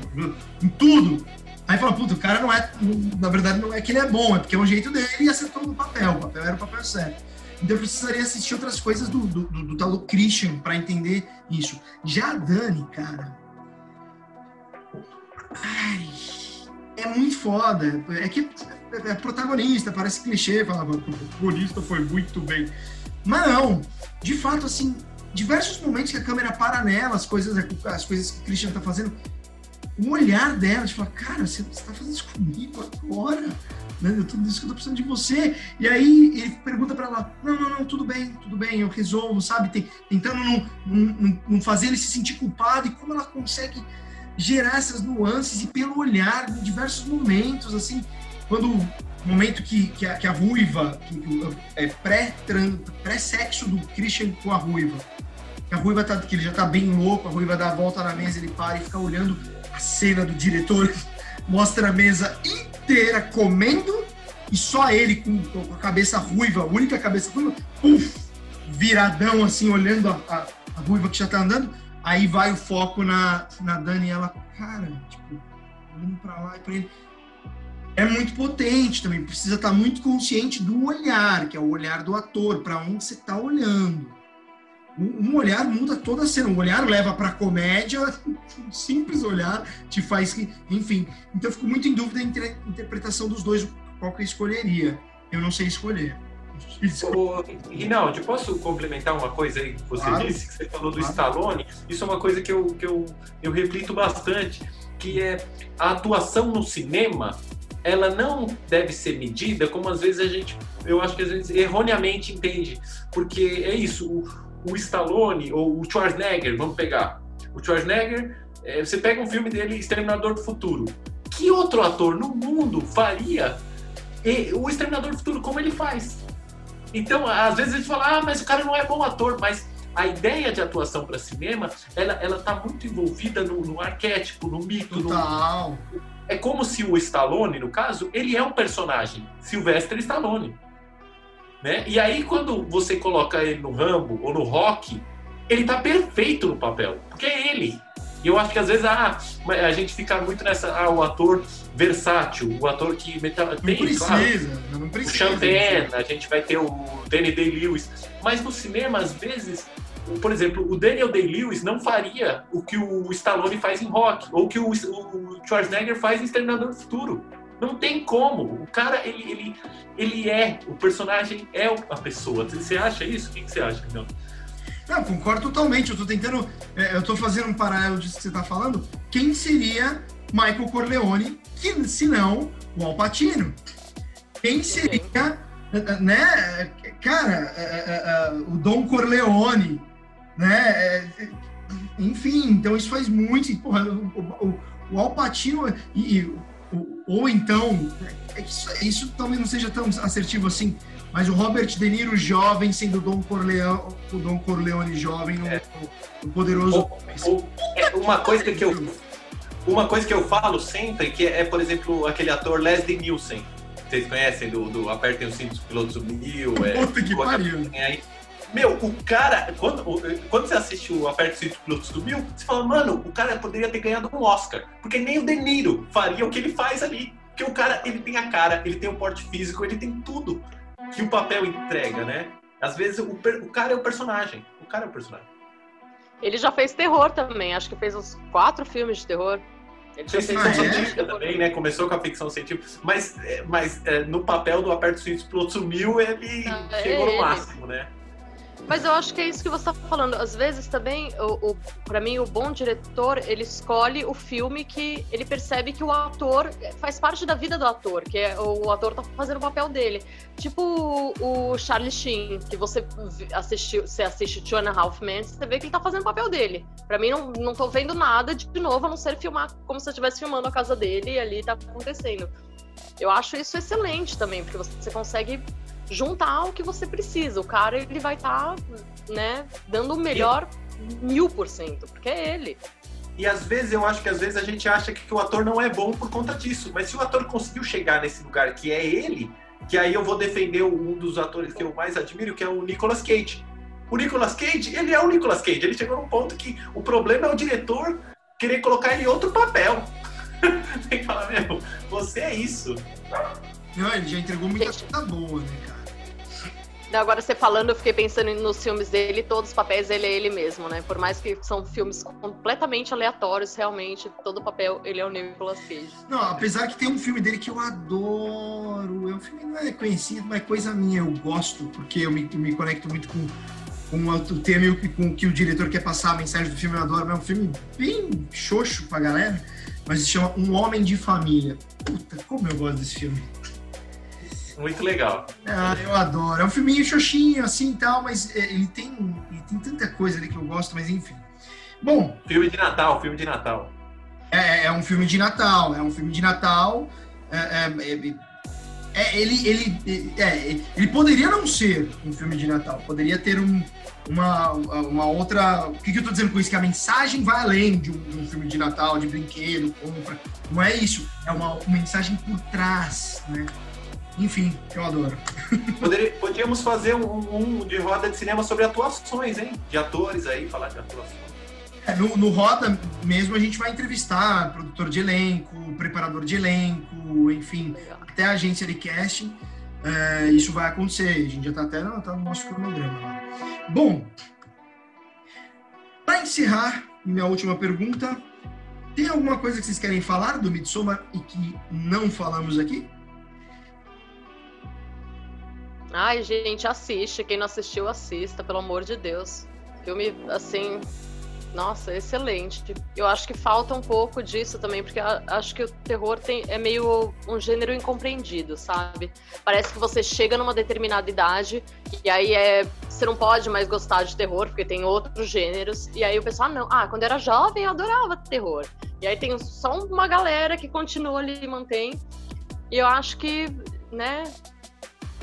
em tudo. Aí fala, puta, o cara não é, na verdade não é que ele é bom, é porque é o jeito dele e acertou no papel, o papel era o papel certo. Então eu precisaria assistir outras coisas do, do, do, do tal do Christian para entender isso. Já a Dani, cara. Ai, é muito foda. É que é protagonista, parece clichê, falava, o protagonista foi muito bem. Mas não, de fato, assim, diversos momentos que a câmera para nela, as coisas, as coisas que o Christian tá fazendo, o olhar dela, de falar, cara, você, você tá fazendo isso comigo agora? né? Eu tô, isso que eu tô precisando de você. E aí ele pergunta para ela: não, não, não, tudo bem, tudo bem, eu resolvo, sabe? Tentando não, não, não fazer ele se sentir culpado e como ela consegue gerar essas nuances e pelo olhar em diversos momentos, assim, quando momento que, que, a, que a ruiva, que, é pré-sexo pré do Christian com a ruiva, a ruiva tá, que ele já tá bem louco, a ruiva dá a volta na mesa, ele para e fica olhando a cena do diretor, mostra a mesa inteira inteira comendo e só ele com, com a cabeça ruiva, a única cabeça ruiva, puf, viradão assim, olhando a, a, a, ruiva que já tá andando. Aí vai o foco na, na Dani e ela, cara, tipo, olhando pra lá e pra ele. É muito potente também, precisa estar tá muito consciente do olhar, que é o olhar do ator, para onde você tá olhando um olhar muda toda a cena. Um olhar leva para comédia, um simples olhar te faz que, enfim. Então eu fico muito em dúvida entre a interpretação dos dois, qual que eu escolheria. Eu não sei escolher. Ô, Rinaldi, posso complementar uma coisa aí que você claro. disse, que você falou do claro. Stallone? Isso é uma coisa que eu, que eu, eu reflito bastante, que é a atuação no cinema, ela não deve ser medida como às vezes a gente, eu acho que às vezes erroneamente entende, porque é isso, o, o Stallone ou o Schwarzenegger, vamos pegar. O Schwarzenegger, é, você pega um filme dele, Exterminador do Futuro. Que outro ator no mundo faria o Exterminador do Futuro como ele faz? Então, às vezes a gente fala, ah, mas o cara não é bom ator, mas a ideia de atuação para cinema, ela, ela tá muito envolvida no, no arquétipo, no mito. Total. No... É como se o Stallone, no caso, ele é um personagem, Sylvester Stallone. Né? E aí, quando você coloca ele no Rambo ou no Rock, ele tá perfeito no papel, porque é ele. E eu acho que às vezes ah, a gente fica muito nessa, ah, o ator versátil, o ator que tem, não precisa, claro, não precisa. O Champagne, a gente vai ter o Danny Day-Lewis, mas no cinema às vezes por exemplo, o Daniel Day-Lewis não faria o que o Stallone faz em Rock, ou que o, o Schwarzenegger faz em Exterminador do Futuro. Não tem como. O cara, ele, ele, ele é, o personagem é a pessoa. Você acha isso? O que você acha, então? Não, concordo totalmente. Eu tô tentando. É, eu tô fazendo um paralelo disso que você tá falando. Quem seria Michael Corleone, que, se não o Al Pacino? Quem seria, né? Cara, é, é, o Dom Corleone, né? É, enfim, então isso faz muito. Porra, o, o, o Al Pacino e, e ou então, é isso, isso talvez não seja tão assertivo assim, mas o Robert De Niro jovem sendo o Dom Corleone, o Dom Corleone jovem é. no poderoso. é uma coisa que eu uma coisa que eu falo sempre que é, por exemplo, aquele ator Leslie Nielsen. Vocês conhecem do, do Apertem os Cintos, Pilotos Subiu. É, Puta que pariu. Aí, meu, o cara, quando, quando você assiste o Aperto Cinto Pilotos do Mil, você fala, mano, o cara poderia ter ganhado um Oscar. Porque nem o De Niro faria o que ele faz ali. Porque o cara, ele tem a cara, ele tem o porte físico, ele tem tudo que o papel entrega, né? Às vezes o, o cara é o personagem. O cara é o personagem. Ele já fez terror também, acho que fez uns quatro filmes de terror. Ele fez ficção ah, científica é? também, né? Começou com a ficção científica, mas, é, mas é, no papel do Aperto Cinto Pilotos Mil, ele ah, chegou no máximo, né? Mas eu acho que é isso que você está falando. Às vezes também, o, o para mim, o bom diretor, ele escolhe o filme que ele percebe que o ator faz parte da vida do ator, que é, o ator tá fazendo o papel dele. Tipo o Charlie Sheen, que você assistiu, você assiste Two and a Half Men, você vê que ele tá fazendo o papel dele. Para mim, não, não tô vendo nada de novo, a não ser filmar como se eu estivesse filmando a casa dele e ali tá acontecendo. Eu acho isso excelente também, porque você consegue juntar o que você precisa. O cara, ele vai estar, tá, né, dando o melhor mil por cento, porque é ele. E às vezes eu acho que às vezes a gente acha que o ator não é bom por conta disso. Mas se o ator conseguiu chegar nesse lugar que é ele, que aí eu vou defender um dos atores que eu mais admiro, que é o Nicolas Cage. O Nicolas Cage, ele é o Nicolas Cage. Ele chegou num ponto que o problema é o diretor querer colocar ele em outro papel. Tem que falar, meu, você é isso. Não, ele já entregou muita coisa boa, né, cara? Agora você falando, eu fiquei pensando nos filmes dele, todos os papéis ele é ele mesmo, né? Por mais que são filmes completamente aleatórios, realmente, todo papel ele é o Nicolas Cage. Não, apesar que tem um filme dele que eu adoro. É um filme não é conhecido, mas é coisa minha, eu gosto, porque eu me, me conecto muito com, com o tema e com o que o diretor quer passar, a mensagem do filme eu adoro. É um filme bem xoxo pra galera, mas se chama Um Homem de Família. Puta, como eu gosto desse filme. Muito legal. Ah, eu adoro. É um filminho xoxinho, assim e tal, mas é, ele tem, ele tem tanta coisa ali que eu gosto, mas enfim. Bom. Filme de Natal, filme de Natal. É, é um filme de Natal, é um filme de Natal. É, é, é, é ele, ele, é, ele poderia não ser um filme de Natal, poderia ter um, uma, uma outra. O que, que eu estou dizendo com isso? Que a mensagem vai além de um, de um, filme de Natal, de brinquedo, compra. Não é isso. É uma, uma mensagem por trás, né? Enfim, eu adoro. Poderia, podíamos fazer um, um, de roda de cinema sobre atuações, hein? De atores aí, falar de atuações. É, no, no, Roda mesmo a gente vai entrevistar produtor de elenco, preparador de elenco, enfim, até a agência de casting. É, isso vai acontecer. A gente já está até tá no nosso cronograma lá. Bom, para encerrar, minha última pergunta. Tem alguma coisa que vocês querem falar do Midsommar e que não falamos aqui? Ai, gente, assiste. Quem não assistiu, assista, pelo amor de Deus. Filme, assim, nossa, excelente. Eu acho que falta um pouco disso também, porque acho que o terror tem, é meio um gênero incompreendido, sabe? Parece que você chega numa determinada idade e aí é você não pode mais gostar de terror, porque tem outros gêneros. E aí o pessoal, ah, não, ah, quando eu era jovem eu adorava terror. E aí tem só uma galera que continua ali e mantém. E eu acho que, né,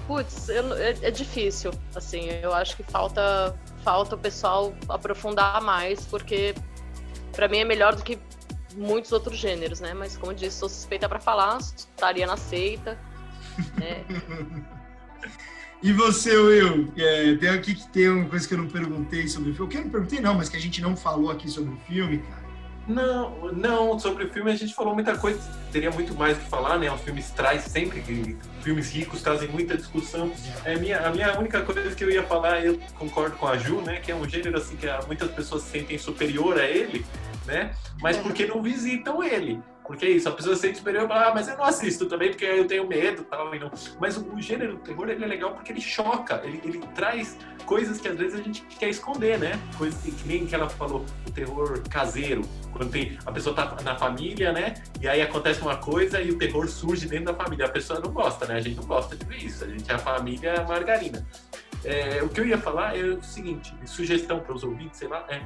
putz, é, é, difícil, assim, eu acho que falta, falta o pessoal aprofundar mais, porque para mim é melhor do que muitos outros gêneros, né? Mas como eu disse, sou suspeita para falar, estaria na seita, né? E você, Will? É, tem aqui que tem uma coisa que eu não perguntei sobre o filme. Que eu não perguntei, não, mas que a gente não falou aqui sobre o filme, cara. Não, não, sobre o filme a gente falou muita coisa, teria muito mais que falar, né? Os filmes traz sempre, filmes ricos trazem muita discussão. É, minha, a minha única coisa que eu ia falar, eu concordo com a Ju, né? Que é um gênero assim que muitas pessoas se sentem superior a ele, né? Mas porque não visitam ele. Porque é isso, a pessoa se sente superior e fala, ah, mas eu não assisto também porque eu tenho medo tal, e não. Mas o, o gênero do terror ele é legal porque ele choca, ele, ele traz coisas que às vezes a gente quer esconder, né? Coisas que, que nem que ela falou, o terror caseiro, quando tem, a pessoa tá na família, né? E aí acontece uma coisa e o terror surge dentro da família. A pessoa não gosta, né? A gente não gosta de ver isso, a gente é a família margarina. É, o que eu ia falar é o seguinte, sugestão para os ouvintes, sei lá, é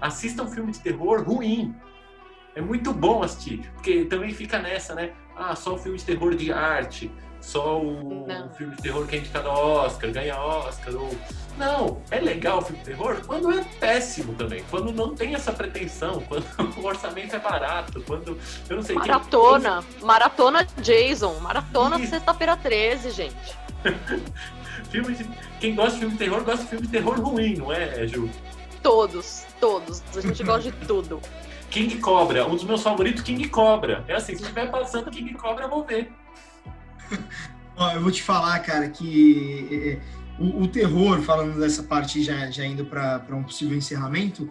assista um filme de terror ruim, é muito bom assistir, porque também fica nessa, né? Ah, só o filme de terror de arte, só o, o filme de terror que é indicado ao Oscar, ganha Oscar, ou... Não, é legal o filme de terror quando é péssimo também, quando não tem essa pretensão, quando o orçamento é barato, quando... Eu não sei... Maratona, quem... maratona Jason, maratona sexta-feira 13, gente. filme de... Quem gosta de filme de terror, gosta de filme de terror ruim, não é, Ju? Todos, todos. A gente gosta de tudo. King Cobra, um dos meus favoritos, King Cobra. É assim, se estiver passando King Cobra, eu vou ver. Ó, eu vou te falar, cara, que é, é, o, o, terror, falando dessa parte já, já indo para um possível encerramento,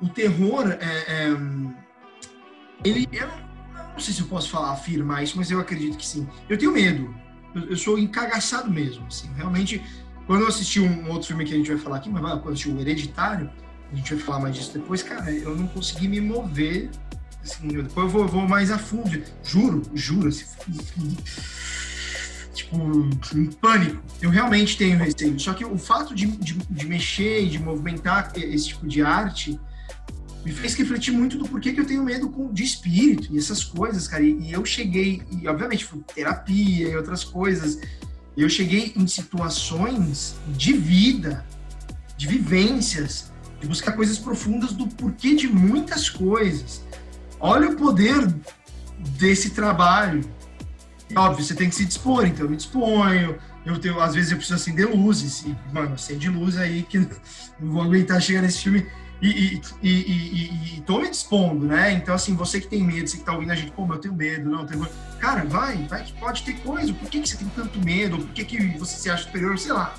o terror é, é ele eu não sei se eu posso falar afirmar isso, mas eu acredito que sim. Eu tenho medo. Eu, eu sou encagaçado mesmo, assim. Realmente, quando eu assisti um outro filme que a gente vai falar aqui, mas quando eu assisti o Hereditário, a gente vai falar mais disso depois, cara, eu não consegui me mover. Assim, depois eu vou, vou, mais a fundo. Juro, juro. Assim, tipo, em pânico. Eu realmente tenho receio. Só que o fato de, de, de mexer e de movimentar esse tipo de arte me fez refletir muito do porquê que eu tenho medo com, de espírito e essas coisas, cara. E, e eu cheguei, e obviamente, fui terapia e outras coisas. Eu cheguei em situações de vida, de vivências, de buscar coisas profundas do porquê de muitas coisas. Olha o poder desse trabalho. E, óbvio, você tem que se dispor, então eu me disponho. Eu tenho, às vezes eu preciso acender luzes, e, mano, acende luz aí que não vou aguentar chegar nesse filme. E, e, e, e, e, tô me dispondo, né? Então, assim, você que tem medo, você que tá ouvindo a gente, pô, eu tenho medo, não, eu tenho Cara, vai, vai que pode ter coisa. Por que, que você tem tanto medo? Por que, que você se acha superior? Sei lá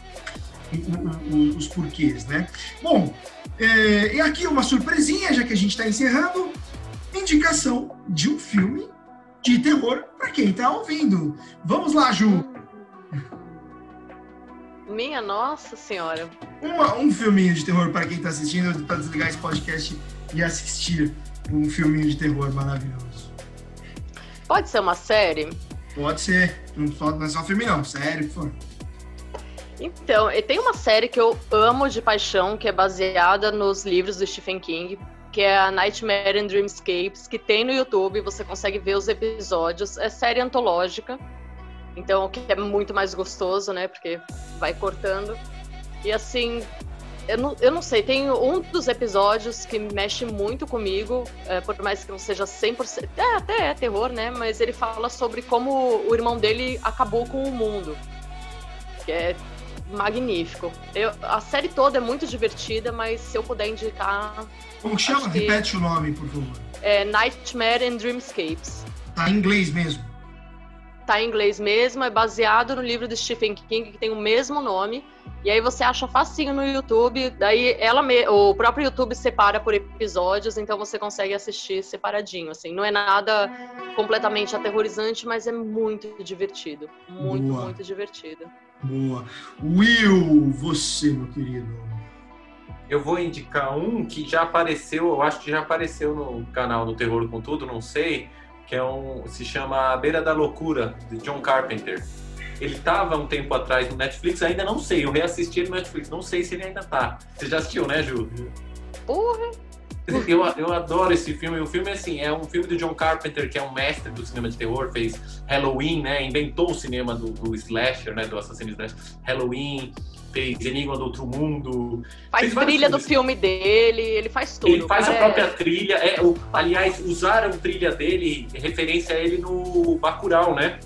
os porquês, né? Bom, é, e aqui uma surpresinha, já que a gente está encerrando, indicação de um filme de terror para quem está ouvindo. Vamos lá, Ju. Minha nossa senhora. Uma, um filminho de terror para quem está assistindo, para desligar esse podcast e assistir um filminho de terror maravilhoso. Pode ser uma série? Pode ser. Não, só, não é só filme, não. Sério, por favor. Então, tem uma série que eu amo de paixão, que é baseada nos livros do Stephen King, que é a Nightmare and Dreamscapes, que tem no YouTube, você consegue ver os episódios. É série antológica, então o que é muito mais gostoso, né? Porque vai cortando. E assim, eu não, eu não sei, tem um dos episódios que mexe muito comigo, é, por mais que não seja 100%. É, até é terror, né? Mas ele fala sobre como o irmão dele acabou com o mundo. Que é magnífico. Eu, a série toda é muito divertida, mas se eu puder indicar. Como que chama? Que... Repete o nome, por favor. É Nightmare and Dreamscapes. Tá em inglês mesmo. Tá em inglês mesmo, é baseado no livro do Stephen King, que tem o mesmo nome. E aí você acha facinho no YouTube, daí ela me... o próprio YouTube separa por episódios, então você consegue assistir separadinho, assim. Não é nada completamente aterrorizante, mas é muito divertido. Muito, Boa. muito divertido. Boa. Will, você, meu querido. Eu vou indicar um que já apareceu, eu acho que já apareceu no canal do Terror com Tudo, não sei, que é um se chama A Beira da Loucura de John Carpenter. Ele tava um tempo atrás no Netflix, ainda não sei. Eu reassisti ele no Netflix, não sei se ele ainda tá. Você já assistiu, né, Ju? Porra! Eu, eu adoro esse filme. O filme, assim, é um filme do John Carpenter, que é um mestre do cinema de terror, fez Halloween, né? Inventou o cinema do, do slasher, né? Do assassino slasher. Halloween, fez Enigma do Outro Mundo. Faz trilha do filme dele, ele faz tudo. Ele faz a cara, própria é- trilha. É, o, aliás, usaram trilha dele, referência a ele no Bacurau, né?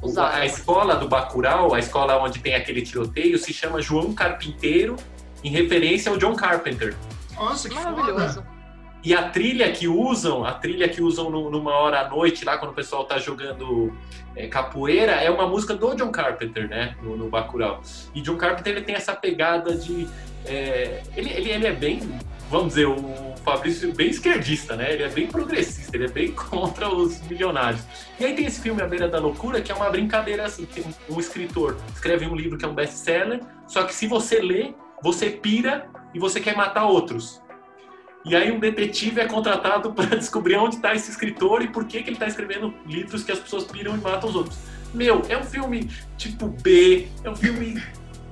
Usaram. A escola do Bacurau, a escola onde tem aquele tiroteio, se chama João Carpinteiro, em referência ao John Carpenter. Nossa, que Maravilhoso. foda. E a trilha que usam, a trilha que usam no- numa hora à noite, lá quando o pessoal tá jogando é, capoeira, é uma música do John Carpenter, né? No, no Bacurau. E John Carpenter ele tem essa pegada de. é, ele, ele, ele é bem, vamos dizer, o Fabrício bem esquerdista, né? Ele é bem progressista, ele é bem contra os milionários. E aí tem esse filme A Beira da Loucura, que é uma brincadeira assim, tem um, um escritor escreve um livro que é um best-seller, só que se você lê, você pira e você quer matar outros. E aí um detetive é contratado para descobrir onde está esse escritor e por que, que ele está escrevendo livros que as pessoas piram e matam os outros. Meu, é um filme tipo B, é um filme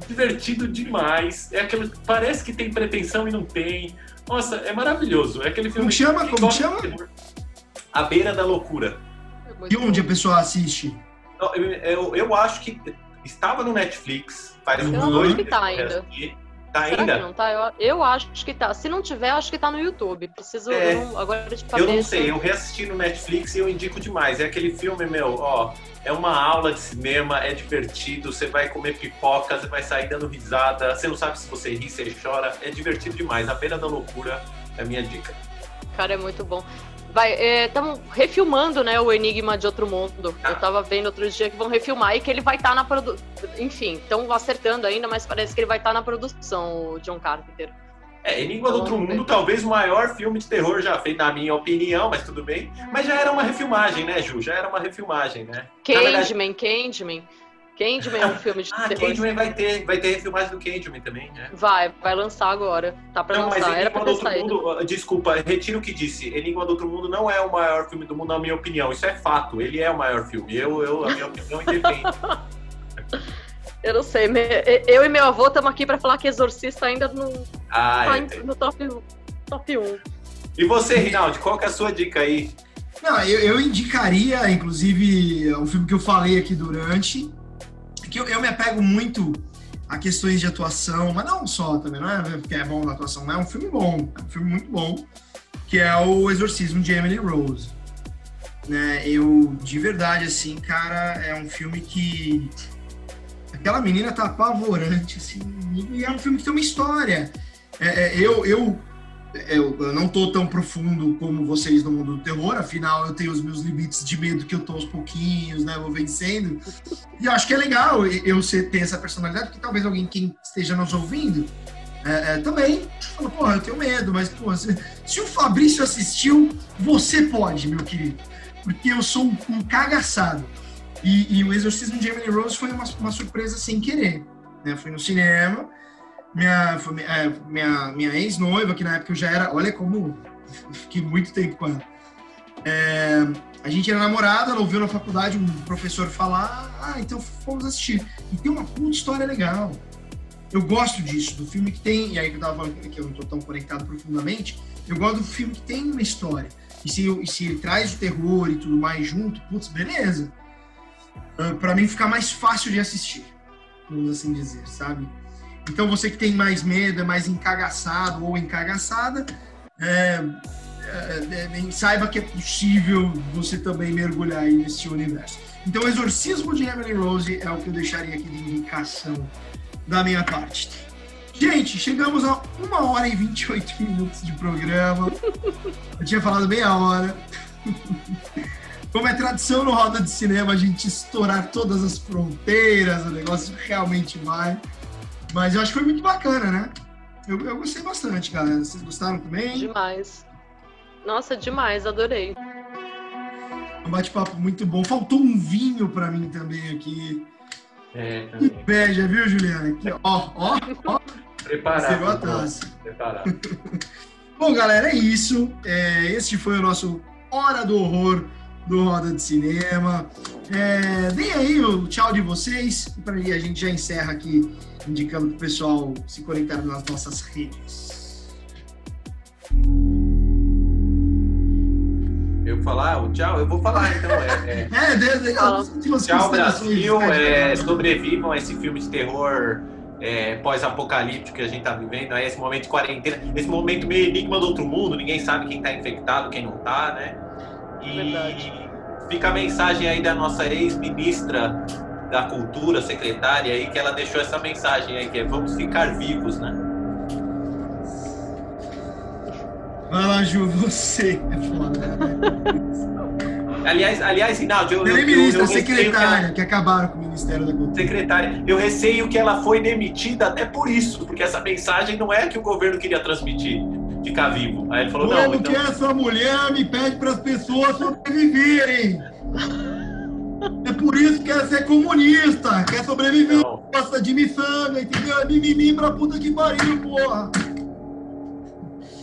divertido demais. É aquele parece que tem pretensão e não tem. Nossa, é maravilhoso. É aquele filme Como chama? que Como chama? A beira da loucura. E onde a pessoa assiste? Não, Eu, eu, eu acho que estava no Netflix. Faz uns Eu dois acho que tá ainda. Tá Será que ainda? não tá? Eu, eu acho que tá. Se não tiver, eu acho que tá no YouTube. Preciso. É. eu agora de cabeça. Eu não sei, eu reassisti no Netflix e eu indico demais. É aquele filme, meu, ó, é uma aula de cinema, é divertido, você vai comer pipoca, você vai sair dando risada, você não sabe se você ri, se chora, é divertido demais. A beira da loucura é a minha dica. Cara, é muito bom. Vai, estamos refilmando, né, o Enigma de Outro Mundo. Ah. Eu tava vendo outro dia que vão refilmar e que ele vai estar na produção. Enfim, estão acertando ainda, mas parece que ele vai estar na produção, o John Carpenter. É, Enigma do Outro Vamos ver. Mundo, talvez o maior filme de terror já feito, na minha opinião, mas tudo bem. Mas já era uma refilmagem, né, Ju? Já era uma refilmagem, né? Na verdade- Candyman, Candyman. É um filme de Ah, terror. Candyman vai ter, vai ter refilmagem do Candyman também, né? Vai, vai lançar agora. Tá pra Não, mas lançar. Era pra ter Outro saído. Mundo, ah, desculpa, retiro o que disse. Enigma do Outro Mundo não é o maior filme do mundo, na minha opinião. Isso é fato. Ele é o maior filme. Eu, eu a minha opinião independe. Eu não sei. Eu e meu avô estamos aqui pra falar que Exorcista ainda não Ah, tá é. no top, top 1. E você, Rinaldi, qual que é a sua dica aí? Não, eu, eu indicaria, inclusive, um filme que eu falei aqui durante, que eu, eu me apego muito a questões de atuação, mas não só também, não é porque é bom na atuação, é um filme bom, é um filme muito bom, que é o Exorcismo de Emily Rose. Né, eu, de verdade, assim, cara, é um filme que aquela menina tá apavorante, assim, e é um filme que tem uma história. É, é, eu, eu eu, eu não tô tão profundo como vocês no mundo do terror, afinal eu tenho os meus limites de medo que eu tô aos pouquinhos, né, vou vencendo. E eu acho que é legal eu ser, ter essa personalidade, porque talvez alguém que esteja nos ouvindo é, é, também fala, porra, eu tenho medo, mas porra, se, se o Fabrício assistiu, você pode, meu querido, porque eu sou um, um cagaçado. E, e o Exorcismo de Emily Rose foi uma, uma surpresa sem querer. Né? Fui no cinema, minha, é, minha, minha ex-noiva, que na época eu já era, olha como fiquei muito tempo com ela. É, a gente era namorado, ela ouviu na faculdade um professor falar, ah, então fomos assistir. E tem uma puta história legal. Eu gosto disso, do filme que tem, e aí que eu tava falando que eu não tô tão conectado profundamente, eu gosto do filme que tem uma história. E se, e se ele traz o terror e tudo mais junto, putz, beleza. Uh, para mim fica mais fácil de assistir, vamos assim dizer, sabe? Então você que tem mais medo, é mais encagaçado ou encagaçada, é, é, é, saiba que é possível você também mergulhar aí nesse universo. Então, o Exorcismo de Emily Rose é o que eu deixaria aqui de indicação da minha parte. Gente, chegamos a uma hora e 28 minutos de programa. Eu tinha falado meia hora. Como é tradição no Roda de Cinema, a gente estourar todas as fronteiras, o negócio realmente vai. Mas eu acho que foi muito bacana, né? Eu, eu gostei bastante, cara. Vocês gostaram também? Demais. Nossa, demais, adorei. Um bate-papo muito bom. Faltou um vinho pra mim também aqui. É, Que inveja, viu, Juliana? Aqui, ó, ó, ó. Preparado. Zerou a taça. Preparado. Bom, galera, é isso. É, este foi o nosso Hora do Horror do Roda de Cinema. É, deem aí o tchau de vocês, para a gente já encerra aqui, indicando para o pessoal se conectar nas nossas redes. Eu falar o tchau? Eu vou falar então. É, é... é tchau, Brasil. É, sobrevivam a esse filme de terror é, pós-apocalíptico que a gente está vivendo, aí esse momento de quarentena, esse momento meio enigma do outro mundo, ninguém sabe quem está infectado, quem não está, né? E Verdade. fica a mensagem aí da nossa ex-ministra da Cultura, secretária aí, que ela deixou essa mensagem aí, que é vamos ficar vivos, né? Vai lá, Ju, você é? Aliás, aliás, Rinaldo, eu. É ministra, secretária, que, que acabaram com o Ministério da Cultura. Secretária, eu receio que ela foi demitida até por isso, porque essa mensagem não é que o governo queria transmitir, ficar vivo. Aí ele falou: Como não. Então... que essa mulher me pede para as pessoas sobreviverem. É por isso que quer ser comunista, quer sobreviver, não. gosta de miçanga, entendeu? É mimimi pra puta que pariu, porra.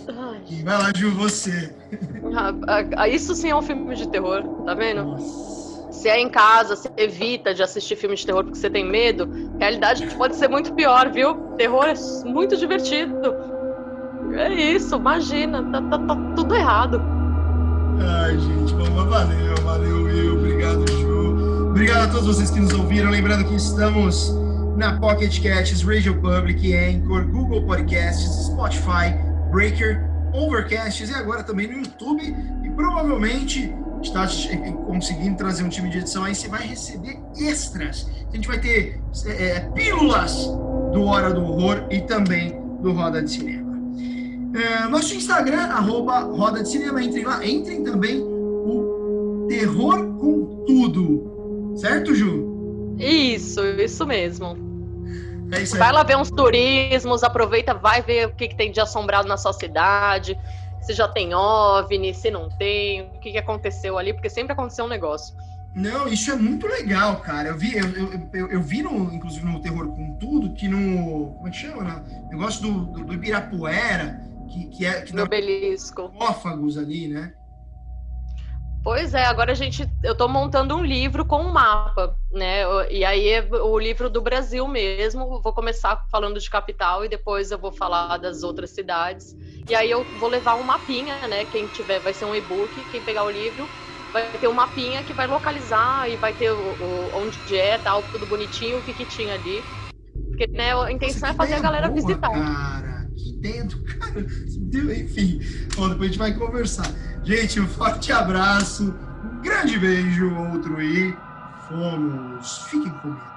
Ai. Vai lá, Gil, você. Ah, isso sim é um filme de terror, tá vendo? Nossa. Se é em casa, você evita de assistir filme de terror porque você tem medo. A realidade pode ser muito pior, viu? Terror é muito divertido. É isso, imagina, tá, tá, tá tudo errado. Ai, gente, valeu, valeu, Will. Obrigado, Ju. Obrigado a todos vocês que nos ouviram. Lembrando que estamos na Pocket Casts, Radio Public, Anchor, Google Podcasts, Spotify, Breaker, Overcasts e agora também no YouTube. E provavelmente está conseguindo trazer um time de edição aí, você vai receber extras. A gente vai ter é, é, pílulas do Hora do Horror e também do Roda de Cinema. É, nosso Instagram, arroba Roda de Cinema, entrem lá, entrem também o Terror com Tudo. Certo, Ju? Isso, isso mesmo. É isso. Vai lá ver uns turismos, aproveita, vai ver o que, que tem de assombrado na sua cidade, se já tem OVNI, se não tem, o que, que aconteceu ali, porque sempre aconteceu um negócio. Não, isso é muito legal, cara. Eu vi, eu, eu, eu, eu vi no, inclusive no Terror com Tudo, que no. Como é que chama? No negócio do, do, do Ibirapuera, que, que é. Que no obelisco. Ali, né? Pois é, agora a gente, eu estou montando um livro com um mapa, né? E aí é o livro do Brasil mesmo. Vou começar falando de capital e depois eu vou falar das outras cidades. E aí eu vou levar um mapinha, né? Quem tiver vai ser um e-book, quem pegar o livro vai ter um mapinha que vai localizar e vai ter o, o onde é, tal, tudo bonitinho, o que que tinha ali. Porque né, a intenção Nossa, é fazer a galera boa, visitar. Cara, dentro, cara. Enfim, bom, depois a gente vai conversar. Gente, um forte abraço, um grande beijo, outro e fomos. Fiquem comigo.